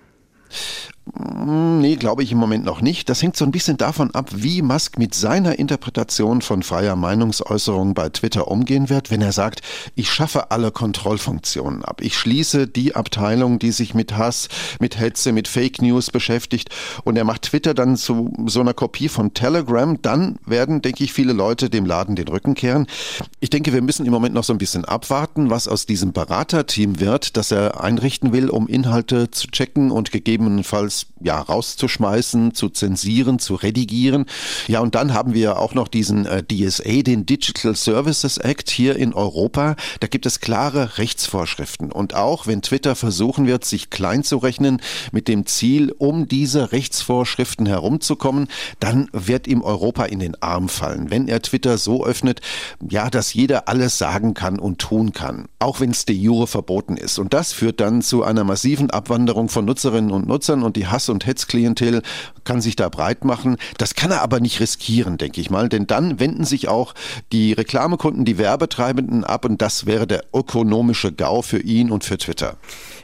Hm, nee, glaube ich im Moment noch nicht. Das hängt so ein bisschen davon ab, wie Musk mit seiner Interpretation von freier Meinungsäußerung bei Twitter umgehen wird, wenn er sagt, ich schaffe alle Kontrollfunktionen ab. Ich schließe die Abteilung, die sich mit Hass, mit Hetze, mit Fake News beschäftigt und er macht Twitter dann zu so einer Kopie von Telegram, dann werden, denke ich, viele Leute dem Laden den Rücken kehren. Ich denke, wir müssen im Moment noch so ein bisschen abwarten, was aus diesem Beraterteam wird, das er einrichten will, um Inhalte zu checken und gegebenenfalls ja rauszuschmeißen, zu zensieren, zu redigieren. Ja, und dann haben wir auch noch diesen äh, DSA, den Digital Services Act hier in Europa. Da gibt es klare Rechtsvorschriften. Und auch wenn Twitter versuchen wird, sich klein zu rechnen mit dem Ziel, um diese Rechtsvorschriften herumzukommen, dann wird ihm Europa in den Arm fallen, wenn er Twitter so öffnet, ja, dass jeder alles sagen kann und tun kann, auch wenn es de jure verboten ist. Und das führt dann zu einer massiven Abwanderung von Nutzerinnen und Nutzern und die Hass- und Hetzklientel kann sich da breit machen. Das kann er aber nicht riskieren, denke ich mal, denn dann wenden sich auch die Reklamekunden, die Werbetreibenden ab und das wäre der ökonomische GAU für ihn und für Twitter.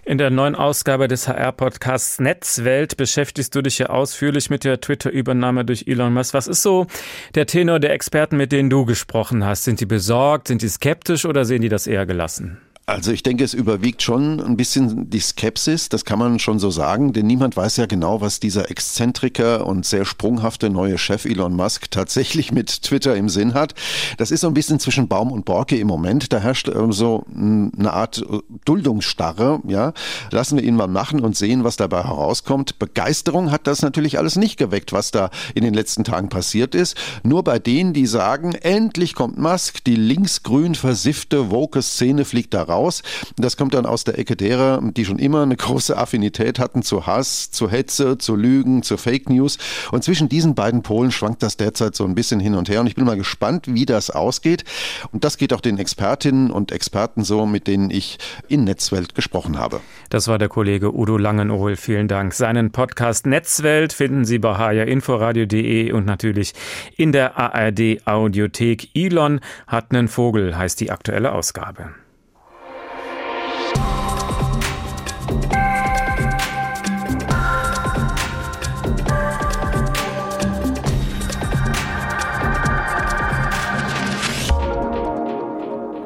In der neuen Ausgabe des HR-Podcasts Netzwelt beschäftigst du dich ja ausführlich mit der Twitter-Übernahme durch Elon Musk. Was ist so der Tenor der Experten, mit denen du gesprochen hast? Sind die besorgt? Sind die skeptisch oder sehen die das eher gelassen? Also ich denke, es überwiegt schon ein bisschen die Skepsis, das kann man schon so sagen, denn niemand weiß ja genau, was dieser Exzentriker und sehr sprunghafte neue Chef Elon Musk tatsächlich mit Twitter im Sinn hat. Das ist so ein bisschen zwischen Baum und Borke im Moment. Da herrscht ähm, so eine Art äh, Duldungsstarre. Ja, lassen wir ihn mal machen und sehen, was dabei herauskommt. Begeisterung hat das natürlich alles nicht geweckt, was da in den letzten Tagen passiert ist. Nur bei denen, die sagen, endlich kommt Musk, die linksgrün versiffte woke Szene fliegt da raus. Das kommt dann aus der Ecke derer, die schon immer eine große Affinität hatten zu Hass, zu Hetze, zu Lügen, zu Fake News. Und zwischen diesen beiden Polen schwankt das derzeit so ein bisschen hin und her. Und ich bin mal gespannt, wie das ausgeht. Und das geht auch den Expertinnen und Experten so, mit denen ich in Netzwelt gesprochen habe. Das war der Kollege Udo Langenohl. Vielen Dank. Seinen Podcast Netzwelt finden Sie bei hrinforadio.de und natürlich in der ARD Audiothek. Elon hat einen Vogel, heißt die aktuelle Ausgabe.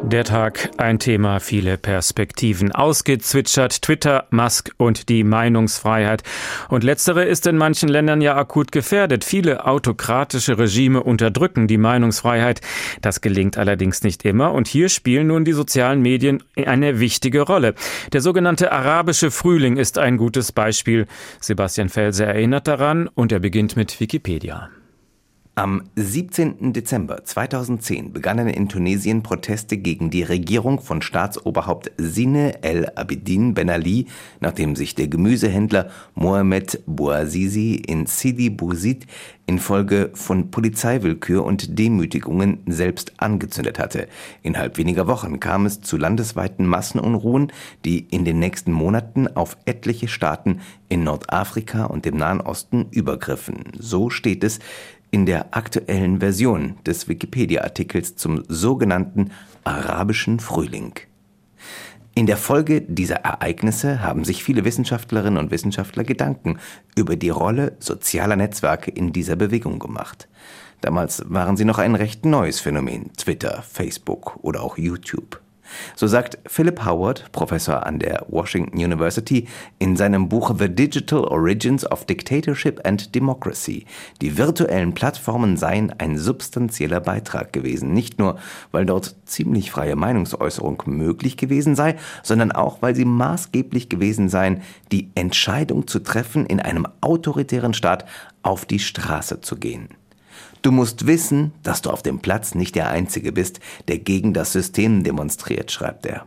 Der Tag, ein Thema, viele Perspektiven. Ausgezwitschert Twitter, Musk und die Meinungsfreiheit. Und letztere ist in manchen Ländern ja akut gefährdet. Viele autokratische Regime unterdrücken die Meinungsfreiheit. Das gelingt allerdings nicht immer. Und hier spielen nun die sozialen Medien eine wichtige Rolle. Der sogenannte arabische Frühling ist ein gutes Beispiel. Sebastian Felser erinnert daran und er beginnt mit Wikipedia. Am 17. Dezember 2010 begannen in Tunesien Proteste gegen die Regierung von Staatsoberhaupt Sine El Abidine Ben Ali, nachdem sich der Gemüsehändler Mohamed Bouazizi in Sidi Bouzid infolge von Polizeiwillkür und Demütigungen selbst angezündet hatte. Innerhalb weniger Wochen kam es zu landesweiten Massenunruhen, die in den nächsten Monaten auf etliche Staaten in Nordafrika und dem Nahen Osten übergriffen. So steht es in der aktuellen Version des Wikipedia-Artikels zum sogenannten arabischen Frühling. In der Folge dieser Ereignisse haben sich viele Wissenschaftlerinnen und Wissenschaftler Gedanken über die Rolle sozialer Netzwerke in dieser Bewegung gemacht. Damals waren sie noch ein recht neues Phänomen, Twitter, Facebook oder auch YouTube. So sagt Philip Howard, Professor an der Washington University, in seinem Buch The Digital Origins of Dictatorship and Democracy. Die virtuellen Plattformen seien ein substanzieller Beitrag gewesen, nicht nur, weil dort ziemlich freie Meinungsäußerung möglich gewesen sei, sondern auch, weil sie maßgeblich gewesen seien, die Entscheidung zu treffen, in einem autoritären Staat auf die Straße zu gehen. Du musst wissen, dass du auf dem Platz nicht der Einzige bist, der gegen das System demonstriert, schreibt er.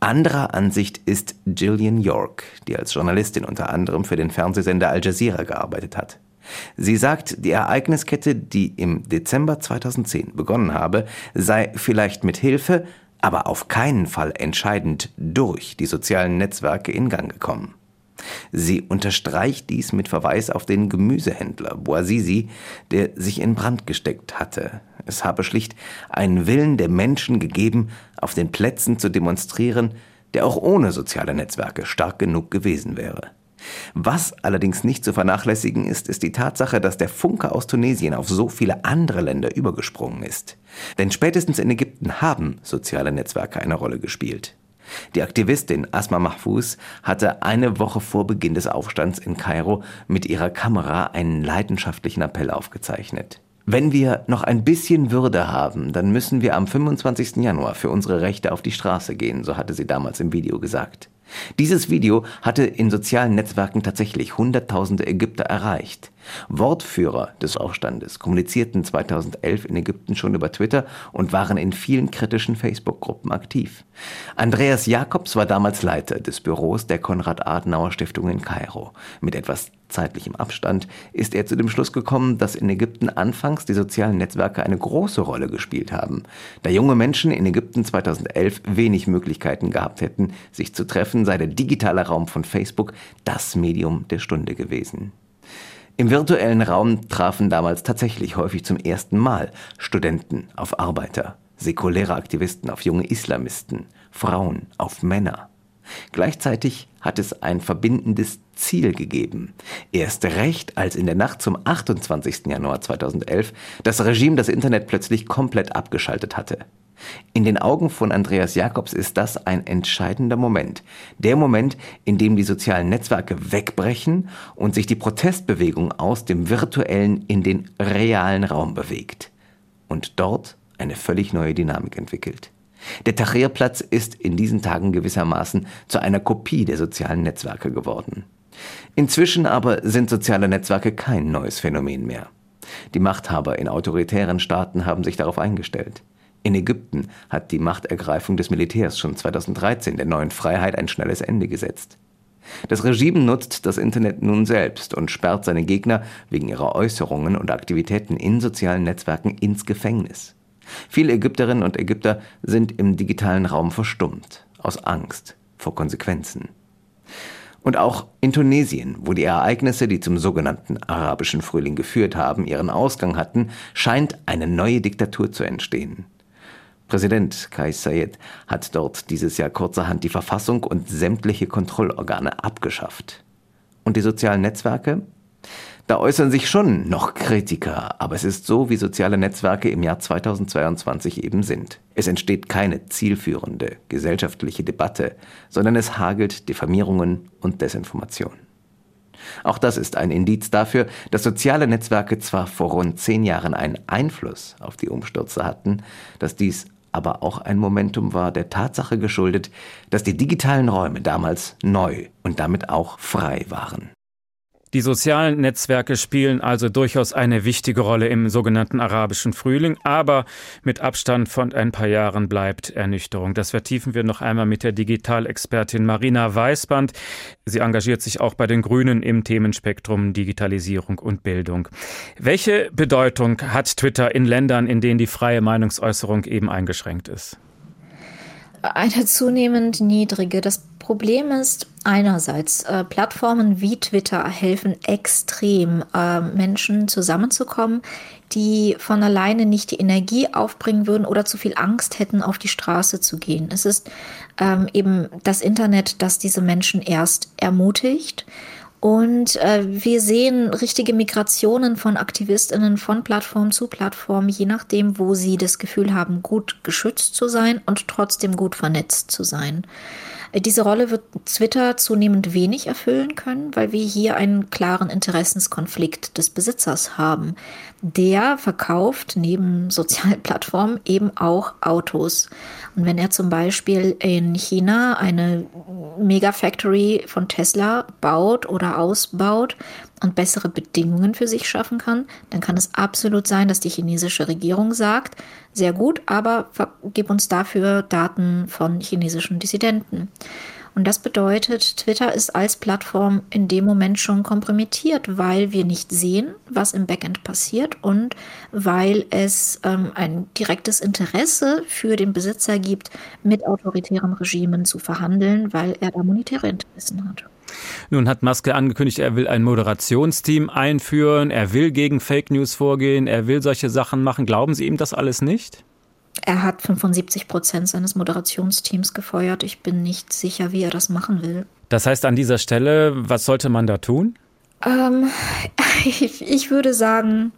Anderer Ansicht ist Gillian York, die als Journalistin unter anderem für den Fernsehsender Al Jazeera gearbeitet hat. Sie sagt, die Ereigniskette, die im Dezember 2010 begonnen habe, sei vielleicht mit Hilfe, aber auf keinen Fall entscheidend durch die sozialen Netzwerke in Gang gekommen. Sie unterstreicht dies mit Verweis auf den Gemüsehändler Boazizi, der sich in Brand gesteckt hatte. Es habe schlicht einen Willen der Menschen gegeben, auf den Plätzen zu demonstrieren, der auch ohne soziale Netzwerke stark genug gewesen wäre. Was allerdings nicht zu vernachlässigen ist, ist die Tatsache, dass der Funke aus Tunesien auf so viele andere Länder übergesprungen ist. Denn spätestens in Ägypten haben soziale Netzwerke eine Rolle gespielt. Die Aktivistin Asma Mahfouz hatte eine Woche vor Beginn des Aufstands in Kairo mit ihrer Kamera einen leidenschaftlichen Appell aufgezeichnet. Wenn wir noch ein bisschen Würde haben, dann müssen wir am 25. Januar für unsere Rechte auf die Straße gehen, so hatte sie damals im Video gesagt. Dieses Video hatte in sozialen Netzwerken tatsächlich Hunderttausende Ägypter erreicht. Wortführer des Aufstandes kommunizierten 2011 in Ägypten schon über Twitter und waren in vielen kritischen Facebook-Gruppen aktiv. Andreas Jakobs war damals Leiter des Büros der Konrad-Adenauer-Stiftung in Kairo. Mit etwas zeitlichem Abstand ist er zu dem Schluss gekommen, dass in Ägypten anfangs die sozialen Netzwerke eine große Rolle gespielt haben, da junge Menschen in Ägypten 2011 wenig Möglichkeiten gehabt hätten, sich zu treffen, sei der digitale Raum von Facebook das Medium der Stunde gewesen. Im virtuellen Raum trafen damals tatsächlich häufig zum ersten Mal Studenten auf Arbeiter, säkuläre Aktivisten auf junge Islamisten, Frauen auf Männer. Gleichzeitig hat es ein verbindendes Ziel gegeben. Erst recht, als in der Nacht zum 28. Januar 2011 das Regime das Internet plötzlich komplett abgeschaltet hatte. In den Augen von Andreas Jakobs ist das ein entscheidender Moment. Der Moment, in dem die sozialen Netzwerke wegbrechen und sich die Protestbewegung aus dem virtuellen in den realen Raum bewegt. Und dort eine völlig neue Dynamik entwickelt. Der Tahrirplatz ist in diesen Tagen gewissermaßen zu einer Kopie der sozialen Netzwerke geworden. Inzwischen aber sind soziale Netzwerke kein neues Phänomen mehr. Die Machthaber in autoritären Staaten haben sich darauf eingestellt. In Ägypten hat die Machtergreifung des Militärs schon 2013 der neuen Freiheit ein schnelles Ende gesetzt. Das Regime nutzt das Internet nun selbst und sperrt seine Gegner wegen ihrer Äußerungen und Aktivitäten in sozialen Netzwerken ins Gefängnis. Viele Ägypterinnen und Ägypter sind im digitalen Raum verstummt, aus Angst vor Konsequenzen. Und auch in Tunesien, wo die Ereignisse, die zum sogenannten arabischen Frühling geführt haben, ihren Ausgang hatten, scheint eine neue Diktatur zu entstehen. Präsident Kais Sayed hat dort dieses Jahr kurzerhand die Verfassung und sämtliche Kontrollorgane abgeschafft. Und die sozialen Netzwerke? Da äußern sich schon noch Kritiker, aber es ist so, wie soziale Netzwerke im Jahr 2022 eben sind. Es entsteht keine zielführende gesellschaftliche Debatte, sondern es hagelt Diffamierungen und Desinformation. Auch das ist ein Indiz dafür, dass soziale Netzwerke zwar vor rund zehn Jahren einen Einfluss auf die Umstürze hatten, dass dies aber auch ein Momentum war der Tatsache geschuldet, dass die digitalen Räume damals neu und damit auch frei waren. Die sozialen Netzwerke spielen also durchaus eine wichtige Rolle im sogenannten arabischen Frühling, aber mit Abstand von ein paar Jahren bleibt Ernüchterung. Das vertiefen wir noch einmal mit der Digitalexpertin Marina Weißband. Sie engagiert sich auch bei den Grünen im Themenspektrum Digitalisierung und Bildung. Welche Bedeutung hat Twitter in Ländern, in denen die freie Meinungsäußerung eben eingeschränkt ist? Eine zunehmend niedrige. Das Problem ist einerseits, äh, Plattformen wie Twitter helfen extrem, äh, Menschen zusammenzukommen, die von alleine nicht die Energie aufbringen würden oder zu viel Angst hätten, auf die Straße zu gehen. Es ist ähm, eben das Internet, das diese Menschen erst ermutigt Und äh, wir sehen richtige Migrationen von Aktivistinnen von Plattform zu Plattform, je nachdem, wo sie das Gefühl haben, gut geschützt zu sein und trotzdem gut vernetzt zu sein. Diese Rolle wird Twitter zunehmend wenig erfüllen können, weil wir hier einen klaren Interessenskonflikt des Besitzers haben. Der verkauft neben sozialen Plattformen eben auch Autos. Und wenn er zum Beispiel in China eine Megafactory von Tesla baut oder ausbaut, und bessere Bedingungen für sich schaffen kann, dann kann es absolut sein, dass die chinesische Regierung sagt, sehr gut, aber gib uns dafür Daten von chinesischen Dissidenten. Und das bedeutet, Twitter ist als Plattform in dem Moment schon kompromittiert, weil wir nicht sehen, was im Backend passiert und weil es ähm, ein direktes Interesse für den Besitzer gibt, mit autoritären Regimen zu verhandeln, weil er da monetäre Interessen hat. Nun hat Maske angekündigt, er will ein Moderationsteam einführen, er will gegen Fake News vorgehen, er will solche Sachen machen. Glauben Sie ihm das alles nicht? Er hat 75 Prozent seines Moderationsteams gefeuert. Ich bin nicht sicher, wie er das machen will. Das heißt an dieser Stelle, was sollte man da tun? Ähm, ich, ich würde sagen,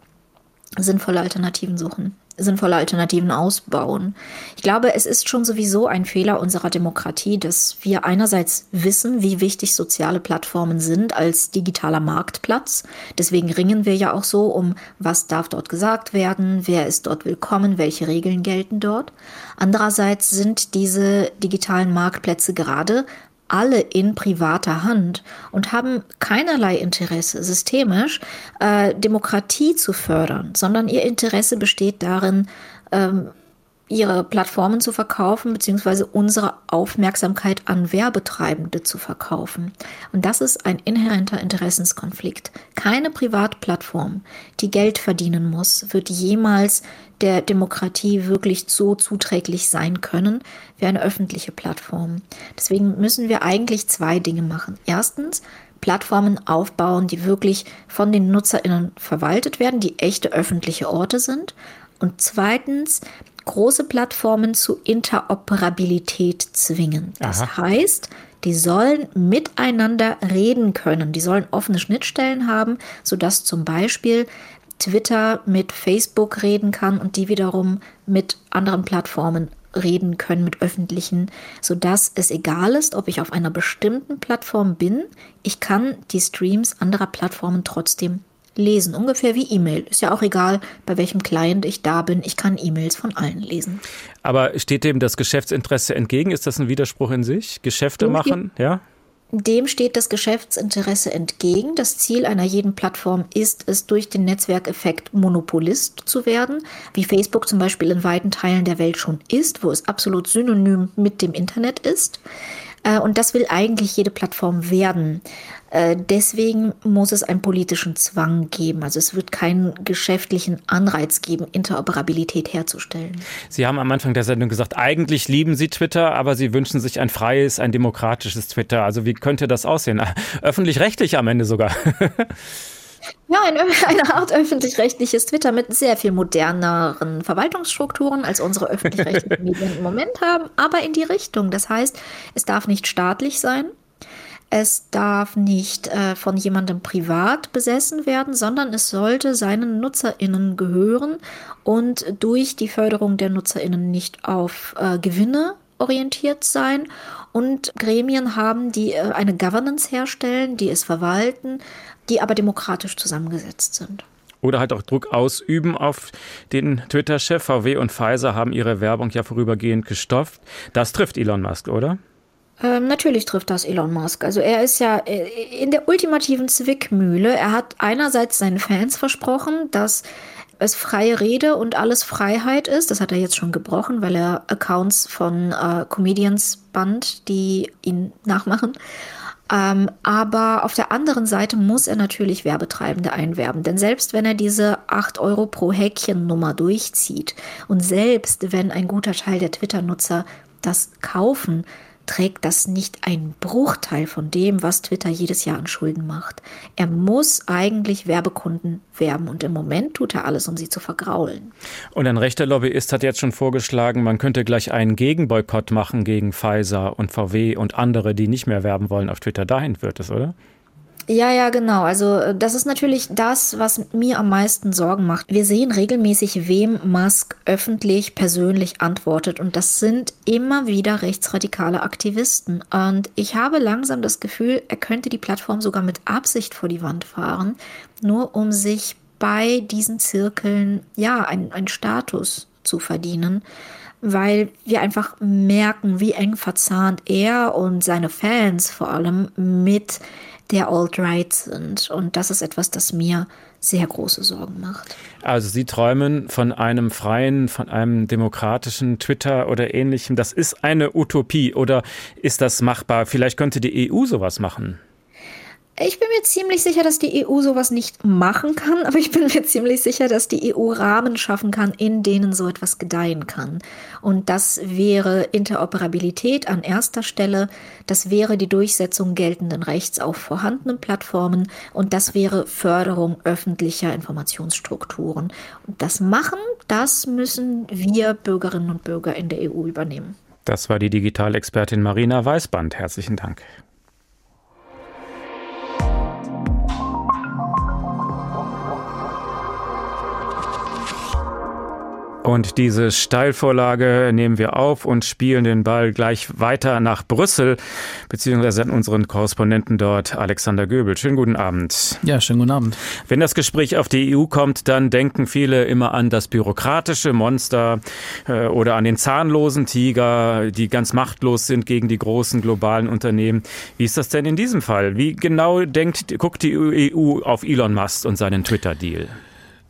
sinnvolle Alternativen suchen sinnvolle Alternativen ausbauen. Ich glaube, es ist schon sowieso ein Fehler unserer Demokratie, dass wir einerseits wissen, wie wichtig soziale Plattformen sind als digitaler Marktplatz. Deswegen ringen wir ja auch so um, was darf dort gesagt werden, wer ist dort willkommen, welche Regeln gelten dort. Andererseits sind diese digitalen Marktplätze gerade alle in privater Hand und haben keinerlei Interesse, systemisch äh, Demokratie zu fördern, sondern ihr Interesse besteht darin, ähm, ihre Plattformen zu verkaufen, beziehungsweise unsere Aufmerksamkeit an Werbetreibende zu verkaufen. Und das ist ein inhärenter Interessenskonflikt. Keine Privatplattform, die Geld verdienen muss, wird jemals der Demokratie wirklich so zuträglich sein können wie eine öffentliche Plattform. Deswegen müssen wir eigentlich zwei Dinge machen. Erstens, Plattformen aufbauen, die wirklich von den NutzerInnen verwaltet werden, die echte öffentliche Orte sind. Und zweitens, große Plattformen zu Interoperabilität zwingen. Das Aha. heißt, die sollen miteinander reden können. Die sollen offene Schnittstellen haben, sodass zum Beispiel Twitter mit Facebook reden kann und die wiederum mit anderen Plattformen reden können, mit öffentlichen, sodass es egal ist, ob ich auf einer bestimmten Plattform bin. Ich kann die Streams anderer Plattformen trotzdem lesen. Ungefähr wie E-Mail. Ist ja auch egal, bei welchem Client ich da bin. Ich kann E-Mails von allen lesen. Aber steht dem das Geschäftsinteresse entgegen? Ist das ein Widerspruch in sich? Geschäfte machen, ja? Dem steht das Geschäftsinteresse entgegen. Das Ziel einer jeden Plattform ist es, durch den Netzwerkeffekt Monopolist zu werden, wie Facebook zum Beispiel in weiten Teilen der Welt schon ist, wo es absolut synonym mit dem Internet ist. Äh, und das will eigentlich jede Plattform werden. Äh, deswegen muss es einen politischen Zwang geben. Also es wird keinen geschäftlichen Anreiz geben, Interoperabilität herzustellen. Sie haben am Anfang der Sendung gesagt, eigentlich lieben Sie Twitter, aber Sie wünschen sich ein freies, ein demokratisches Twitter. Also wie könnte das aussehen? Öffentlich-rechtlich am Ende sogar. Ja, ein, eine Art öffentlich-rechtliches Twitter mit sehr viel moderneren Verwaltungsstrukturen, als unsere öffentlich-rechtlichen Medien im Moment haben, aber in die Richtung. Das heißt, es darf nicht staatlich sein. Es darf nicht äh, von jemandem privat besessen werden, sondern es sollte seinen NutzerInnen gehören und durch die Förderung der NutzerInnen nicht auf äh, Gewinne orientiert sein und Gremien haben, die äh, eine Governance herstellen, die es verwalten, die aber demokratisch zusammengesetzt sind. Oder halt auch Druck ausüben auf den Twitter-Chef. VW und Pfizer haben ihre Werbung ja vorübergehend gestopft. Das trifft Elon Musk, oder? Ähm, natürlich trifft das Elon Musk. Also er ist ja äh, in der ultimativen Zwickmühle. Er hat einerseits seinen Fans versprochen, dass es freie Rede und alles Freiheit ist. Das hat er jetzt schon gebrochen, weil er Accounts von äh, Comedians band, die ihn nachmachen. Ähm, aber auf der anderen Seite muss er natürlich Werbetreibende einwerben. Denn selbst wenn er diese 8 Euro pro Häkchen-Nummer durchzieht und selbst wenn ein guter Teil der Twitter-Nutzer das kaufen, trägt das nicht ein Bruchteil von dem, was Twitter jedes Jahr an Schulden macht. Er muss eigentlich Werbekunden werben und im Moment tut er alles, um sie zu vergraulen. Und ein rechter Lobbyist hat jetzt schon vorgeschlagen, man könnte gleich einen Gegenboykott machen gegen Pfizer und VW und andere, die nicht mehr werben wollen auf Twitter. Dahin wird es, oder? Ja, ja, genau. Also äh, das ist natürlich das, was mir am meisten Sorgen macht. Wir sehen regelmäßig, wem Musk öffentlich, persönlich antwortet. Und das sind immer wieder rechtsradikale Aktivisten. Und ich habe langsam das Gefühl, er könnte die Plattform sogar mit Absicht vor die Wand fahren, nur um sich bei diesen Zirkeln ja einen Status zu verdienen weil wir einfach merken, wie eng verzahnt er und seine Fans vor allem mit der Alt-Right sind. Und das ist etwas, das mir sehr große Sorgen macht. Also Sie träumen von einem freien, von einem demokratischen Twitter oder ähnlichem. Das ist eine Utopie oder ist das machbar? Vielleicht könnte die EU sowas machen. Ich bin mir ziemlich sicher, dass die EU sowas nicht machen kann, aber ich bin mir ziemlich sicher, dass die EU Rahmen schaffen kann, in denen so etwas gedeihen kann. Und das wäre Interoperabilität an erster Stelle, das wäre die Durchsetzung geltenden Rechts auf vorhandenen Plattformen und das wäre Förderung öffentlicher Informationsstrukturen. Und das machen, das müssen wir Bürgerinnen und Bürger in der EU übernehmen. Das war die Digitalexpertin Marina Weißband. Herzlichen Dank. Und diese Steilvorlage nehmen wir auf und spielen den Ball gleich weiter nach Brüssel, beziehungsweise an unseren Korrespondenten dort, Alexander Göbel. Schönen guten Abend. Ja, schönen guten Abend. Wenn das Gespräch auf die EU kommt, dann denken viele immer an das bürokratische Monster äh, oder an den zahnlosen Tiger, die ganz machtlos sind gegen die großen globalen Unternehmen. Wie ist das denn in diesem Fall? Wie genau denkt, guckt die EU auf Elon Musk und seinen Twitter-Deal?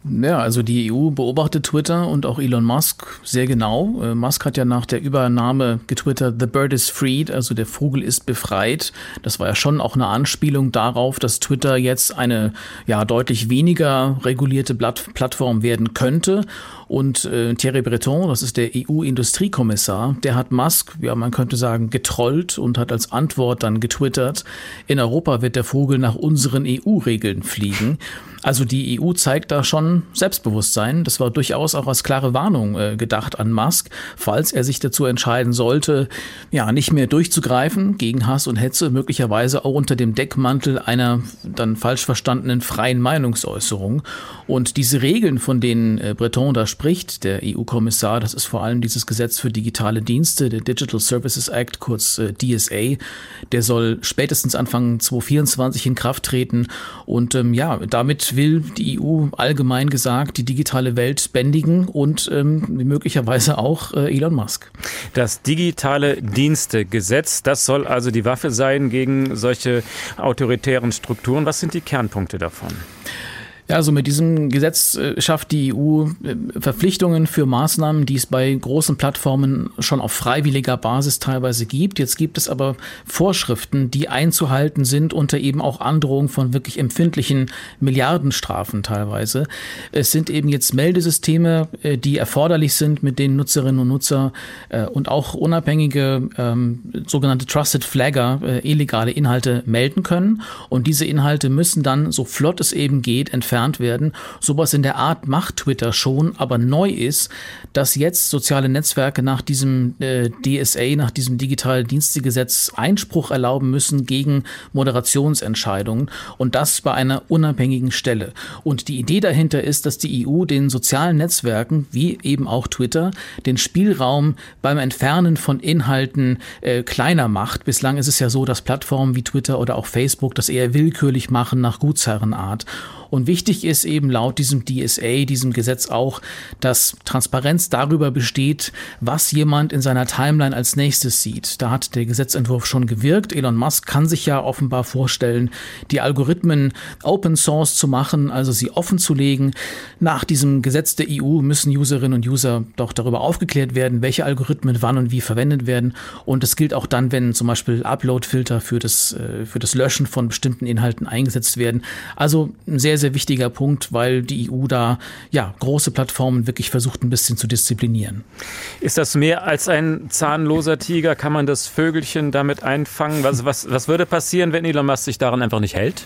Ja, also die EU beobachtet Twitter und auch Elon Musk sehr genau. Äh, Musk hat ja nach der Übernahme getwittert, The Bird is freed, also der Vogel ist befreit. Das war ja schon auch eine Anspielung darauf, dass Twitter jetzt eine ja deutlich weniger regulierte Plattform werden könnte. Und äh, Thierry Breton, das ist der EU-Industriekommissar, der hat Musk, ja man könnte sagen, getrollt und hat als Antwort dann getwittert, in Europa wird der Vogel nach unseren EU-Regeln fliegen. Also die EU zeigt da schon Selbstbewusstsein. Das war durchaus auch als klare Warnung äh, gedacht an Musk, falls er sich dazu entscheiden sollte, ja, nicht mehr durchzugreifen gegen Hass und Hetze, möglicherweise auch unter dem Deckmantel einer dann falsch verstandenen freien Meinungsäußerung. Und diese Regeln, von denen äh, Breton da spricht, der EU-Kommissar, das ist vor allem dieses Gesetz für digitale Dienste, der Digital Services Act, kurz äh, DSA, der soll spätestens Anfang 2024 in Kraft treten. Und ähm, ja, damit will die EU allgemein gesagt die digitale Welt bändigen und ähm, möglicherweise auch äh, Elon Musk. Das digitale Dienstegesetz, das soll also die Waffe sein gegen solche autoritären Strukturen. Was sind die Kernpunkte davon? Ja, also mit diesem Gesetz äh, schafft die EU äh, Verpflichtungen für Maßnahmen, die es bei großen Plattformen schon auf freiwilliger Basis teilweise gibt. Jetzt gibt es aber Vorschriften, die einzuhalten sind unter eben auch Androhung von wirklich empfindlichen Milliardenstrafen teilweise. Es sind eben jetzt Meldesysteme, äh, die erforderlich sind, mit denen Nutzerinnen und Nutzer und auch unabhängige ähm, sogenannte Trusted Flagger illegale Inhalte melden können. Und diese Inhalte müssen dann, so flott es eben geht, entfernt entfernt werden. Sowas in der Art macht Twitter schon, aber neu ist, dass jetzt soziale Netzwerke nach diesem äh, DSA, nach diesem digitalen Dienstegesetz Einspruch erlauben müssen gegen Moderationsentscheidungen und das bei einer unabhängigen Stelle. Und die Idee dahinter ist, dass die EU den sozialen Netzwerken, wie eben auch Twitter, den Spielraum beim Entfernen von Inhalten äh, kleiner macht. Bislang ist es ja so, dass Plattformen wie Twitter oder auch Facebook das eher willkürlich machen nach Gutsherrenart. Und wichtig ist eben laut diesem DSA, diesem Gesetz auch, dass Transparenz darüber besteht, was jemand in seiner Timeline als nächstes sieht. Da hat der Gesetzentwurf schon gewirkt. Elon Musk kann sich ja offenbar vorstellen, die Algorithmen Open Source zu machen, also sie offen zu legen. Nach diesem Gesetz der EU müssen Userinnen und User doch darüber aufgeklärt werden, welche Algorithmen wann und wie verwendet werden. Und das gilt auch dann, wenn zum Beispiel Upload-Filter für das, äh, für das Löschen von bestimmten Inhalten eingesetzt werden. Also ein sehr, sehr wichtiger Punkt, weil die EU da ja große Plattformen wirklich versucht ein bisschen zu disziplinieren. Ist das mehr als ein zahnloser Tiger? Kann man das Vögelchen damit einfangen? Was, was, was würde passieren, wenn Elon Musk sich daran einfach nicht hält?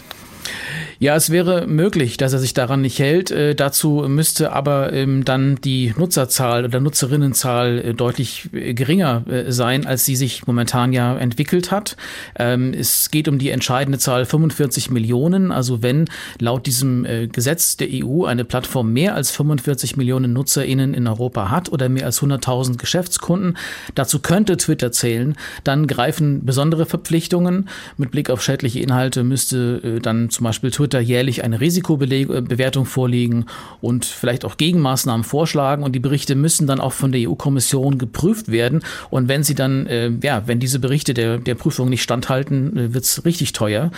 Ja, es wäre möglich, dass er sich daran nicht hält. Äh, dazu müsste aber ähm, dann die Nutzerzahl oder Nutzerinnenzahl äh, deutlich äh, geringer äh, sein, als sie sich momentan ja entwickelt hat. Ähm, es geht um die entscheidende Zahl 45 Millionen. Also wenn laut diesem äh, Gesetz der EU eine Plattform mehr als 45 Millionen NutzerInnen in Europa hat oder mehr als 100.000 Geschäftskunden, dazu könnte Twitter zählen, dann greifen besondere Verpflichtungen. Mit Blick auf schädliche Inhalte müsste äh, dann zum Beispiel Twitter jährlich eine Risikobewertung vorlegen und vielleicht auch Gegenmaßnahmen vorschlagen. Und die Berichte müssen dann auch von der EU-Kommission geprüft werden. Und wenn sie dann, äh, ja, wenn diese Berichte der, der Prüfung nicht standhalten, äh, wird es richtig teuer.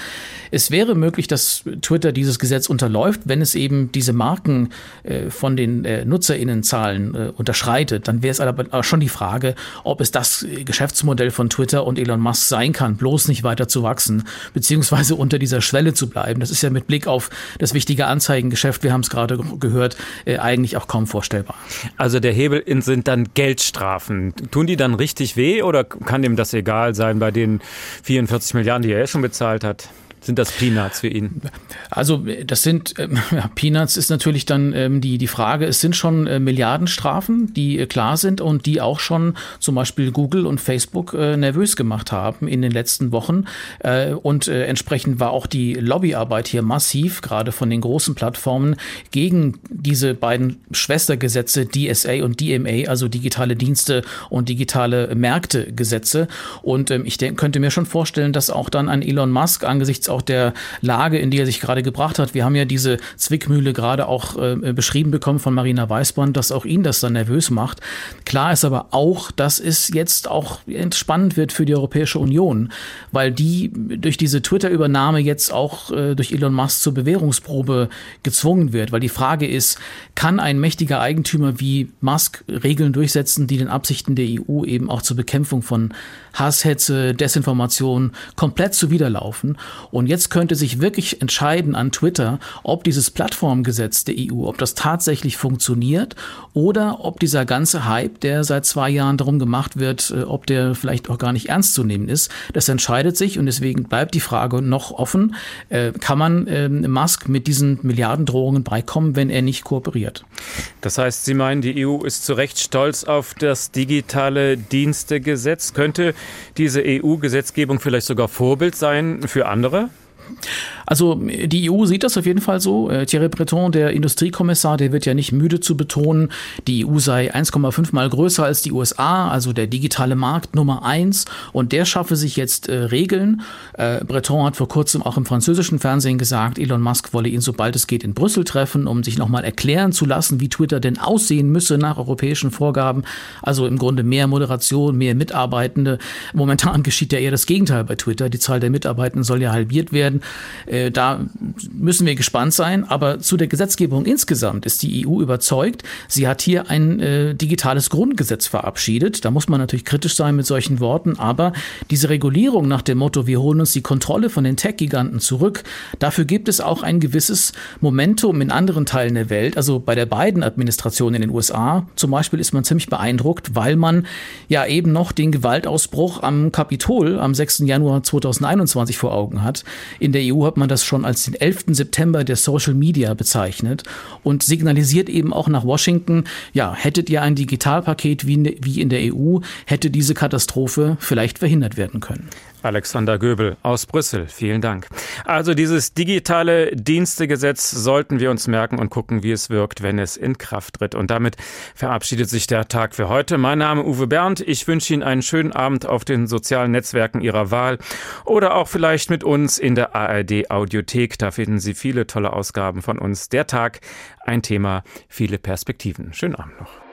Es wäre möglich, dass Twitter dieses Gesetz unterläuft, wenn es eben diese Marken äh, von den äh, NutzerInnenzahlen äh, unterschreitet. Dann wäre es aber schon die Frage, ob es das Geschäftsmodell von Twitter und Elon Musk sein kann, bloß nicht weiter zu wachsen, beziehungsweise unter dieser Schwelle zu bleiben. Das ist ja mit Blick auf das wichtige Anzeigengeschäft, wir haben es gerade gehört, äh, eigentlich auch kaum vorstellbar. Also der Hebel sind dann Geldstrafen. Tun die dann richtig weh oder kann dem das egal sein bei den 44 Milliarden, die er schon bezahlt hat? Sind das Peanuts für ihn? Also das sind ja, Peanuts ist natürlich dann ähm, die die Frage. Es sind schon äh, Milliardenstrafen, die äh, klar sind und die auch schon zum Beispiel Google und Facebook äh, nervös gemacht haben in den letzten Wochen. Äh, und äh, entsprechend war auch die Lobbyarbeit hier massiv, gerade von den großen Plattformen gegen diese beiden Schwestergesetze DSA und DMA, also digitale Dienste und digitale Märkte Gesetze. Und ähm, ich denk, könnte mir schon vorstellen, dass auch dann ein Elon Musk angesichts auch der Lage, in die er sich gerade gebracht hat. Wir haben ja diese Zwickmühle gerade auch äh, beschrieben bekommen von Marina Weißband, dass auch ihn das dann nervös macht. Klar ist aber auch, dass es jetzt auch entspannend wird für die Europäische Union, weil die durch diese Twitter-Übernahme jetzt auch äh, durch Elon Musk zur Bewährungsprobe gezwungen wird, weil die Frage ist, kann ein mächtiger Eigentümer wie Musk Regeln durchsetzen, die den Absichten der EU eben auch zur Bekämpfung von Hasshetze, Desinformation komplett zuwiderlaufen. Und jetzt könnte sich wirklich entscheiden an Twitter, ob dieses Plattformgesetz der EU, ob das tatsächlich funktioniert oder ob dieser ganze Hype, der seit zwei Jahren darum gemacht wird, äh, ob der vielleicht auch gar nicht ernst zu nehmen ist. Das entscheidet sich und deswegen bleibt die Frage noch offen. Äh, kann man ähm, Musk mit diesen Milliardendrohungen beikommen, wenn er nicht kooperiert? Das heißt, Sie meinen, die EU ist zu Recht stolz auf das digitale Dienstegesetz. Könnte diese EU-Gesetzgebung vielleicht sogar Vorbild sein für andere? Also die EU sieht das auf jeden Fall so. Äh, Thierry Breton, der Industriekommissar, der wird ja nicht müde zu betonen, die EU sei 1,5 mal größer als die USA, also der digitale Markt Nummer eins. Und der schaffe sich jetzt äh, Regeln. Äh, Breton hat vor kurzem auch im französischen Fernsehen gesagt, Elon Musk wolle ihn sobald es geht in Brüssel treffen, um sich nochmal erklären zu lassen, wie Twitter denn aussehen müsse nach europäischen Vorgaben. Also im Grunde mehr Moderation, mehr Mitarbeitende. Momentan geschieht ja eher das Gegenteil bei Twitter. Die Zahl der Mitarbeitenden soll ja halbiert werden. Äh, äh, da müssen wir gespannt sein. Aber zu der Gesetzgebung insgesamt ist die EU überzeugt. Sie hat hier ein äh, digitales Grundgesetz verabschiedet. Da muss man natürlich kritisch sein mit solchen Worten. Aber diese Regulierung nach dem Motto, wir holen uns die Kontrolle von den Tech-Giganten zurück, dafür gibt es auch ein gewisses Momentum in anderen Teilen der Welt. Also bei der beiden Administration in den USA zum Beispiel ist man ziemlich beeindruckt, weil man ja eben noch den Gewaltausbruch am Kapitol am 6. Januar 2021 vor Augen hat. In der EU hat man das schon als den 11. September der Social Media bezeichnet und signalisiert eben auch nach Washington, ja, hättet ihr ein Digitalpaket wie wie in der EU, hätte diese Katastrophe vielleicht verhindert werden können. Alexander Göbel aus Brüssel, vielen Dank. Also dieses digitale Dienstegesetz sollten wir uns merken und gucken, wie es wirkt, wenn es in Kraft tritt. Und damit verabschiedet sich der Tag für heute. Mein Name Uwe Bernd. Ich wünsche Ihnen einen schönen Abend auf den sozialen Netzwerken Ihrer Wahl oder auch vielleicht mit uns in der ARD Audiothek. Da finden Sie viele tolle Ausgaben von uns. Der Tag, ein Thema, viele Perspektiven. Schönen Abend noch.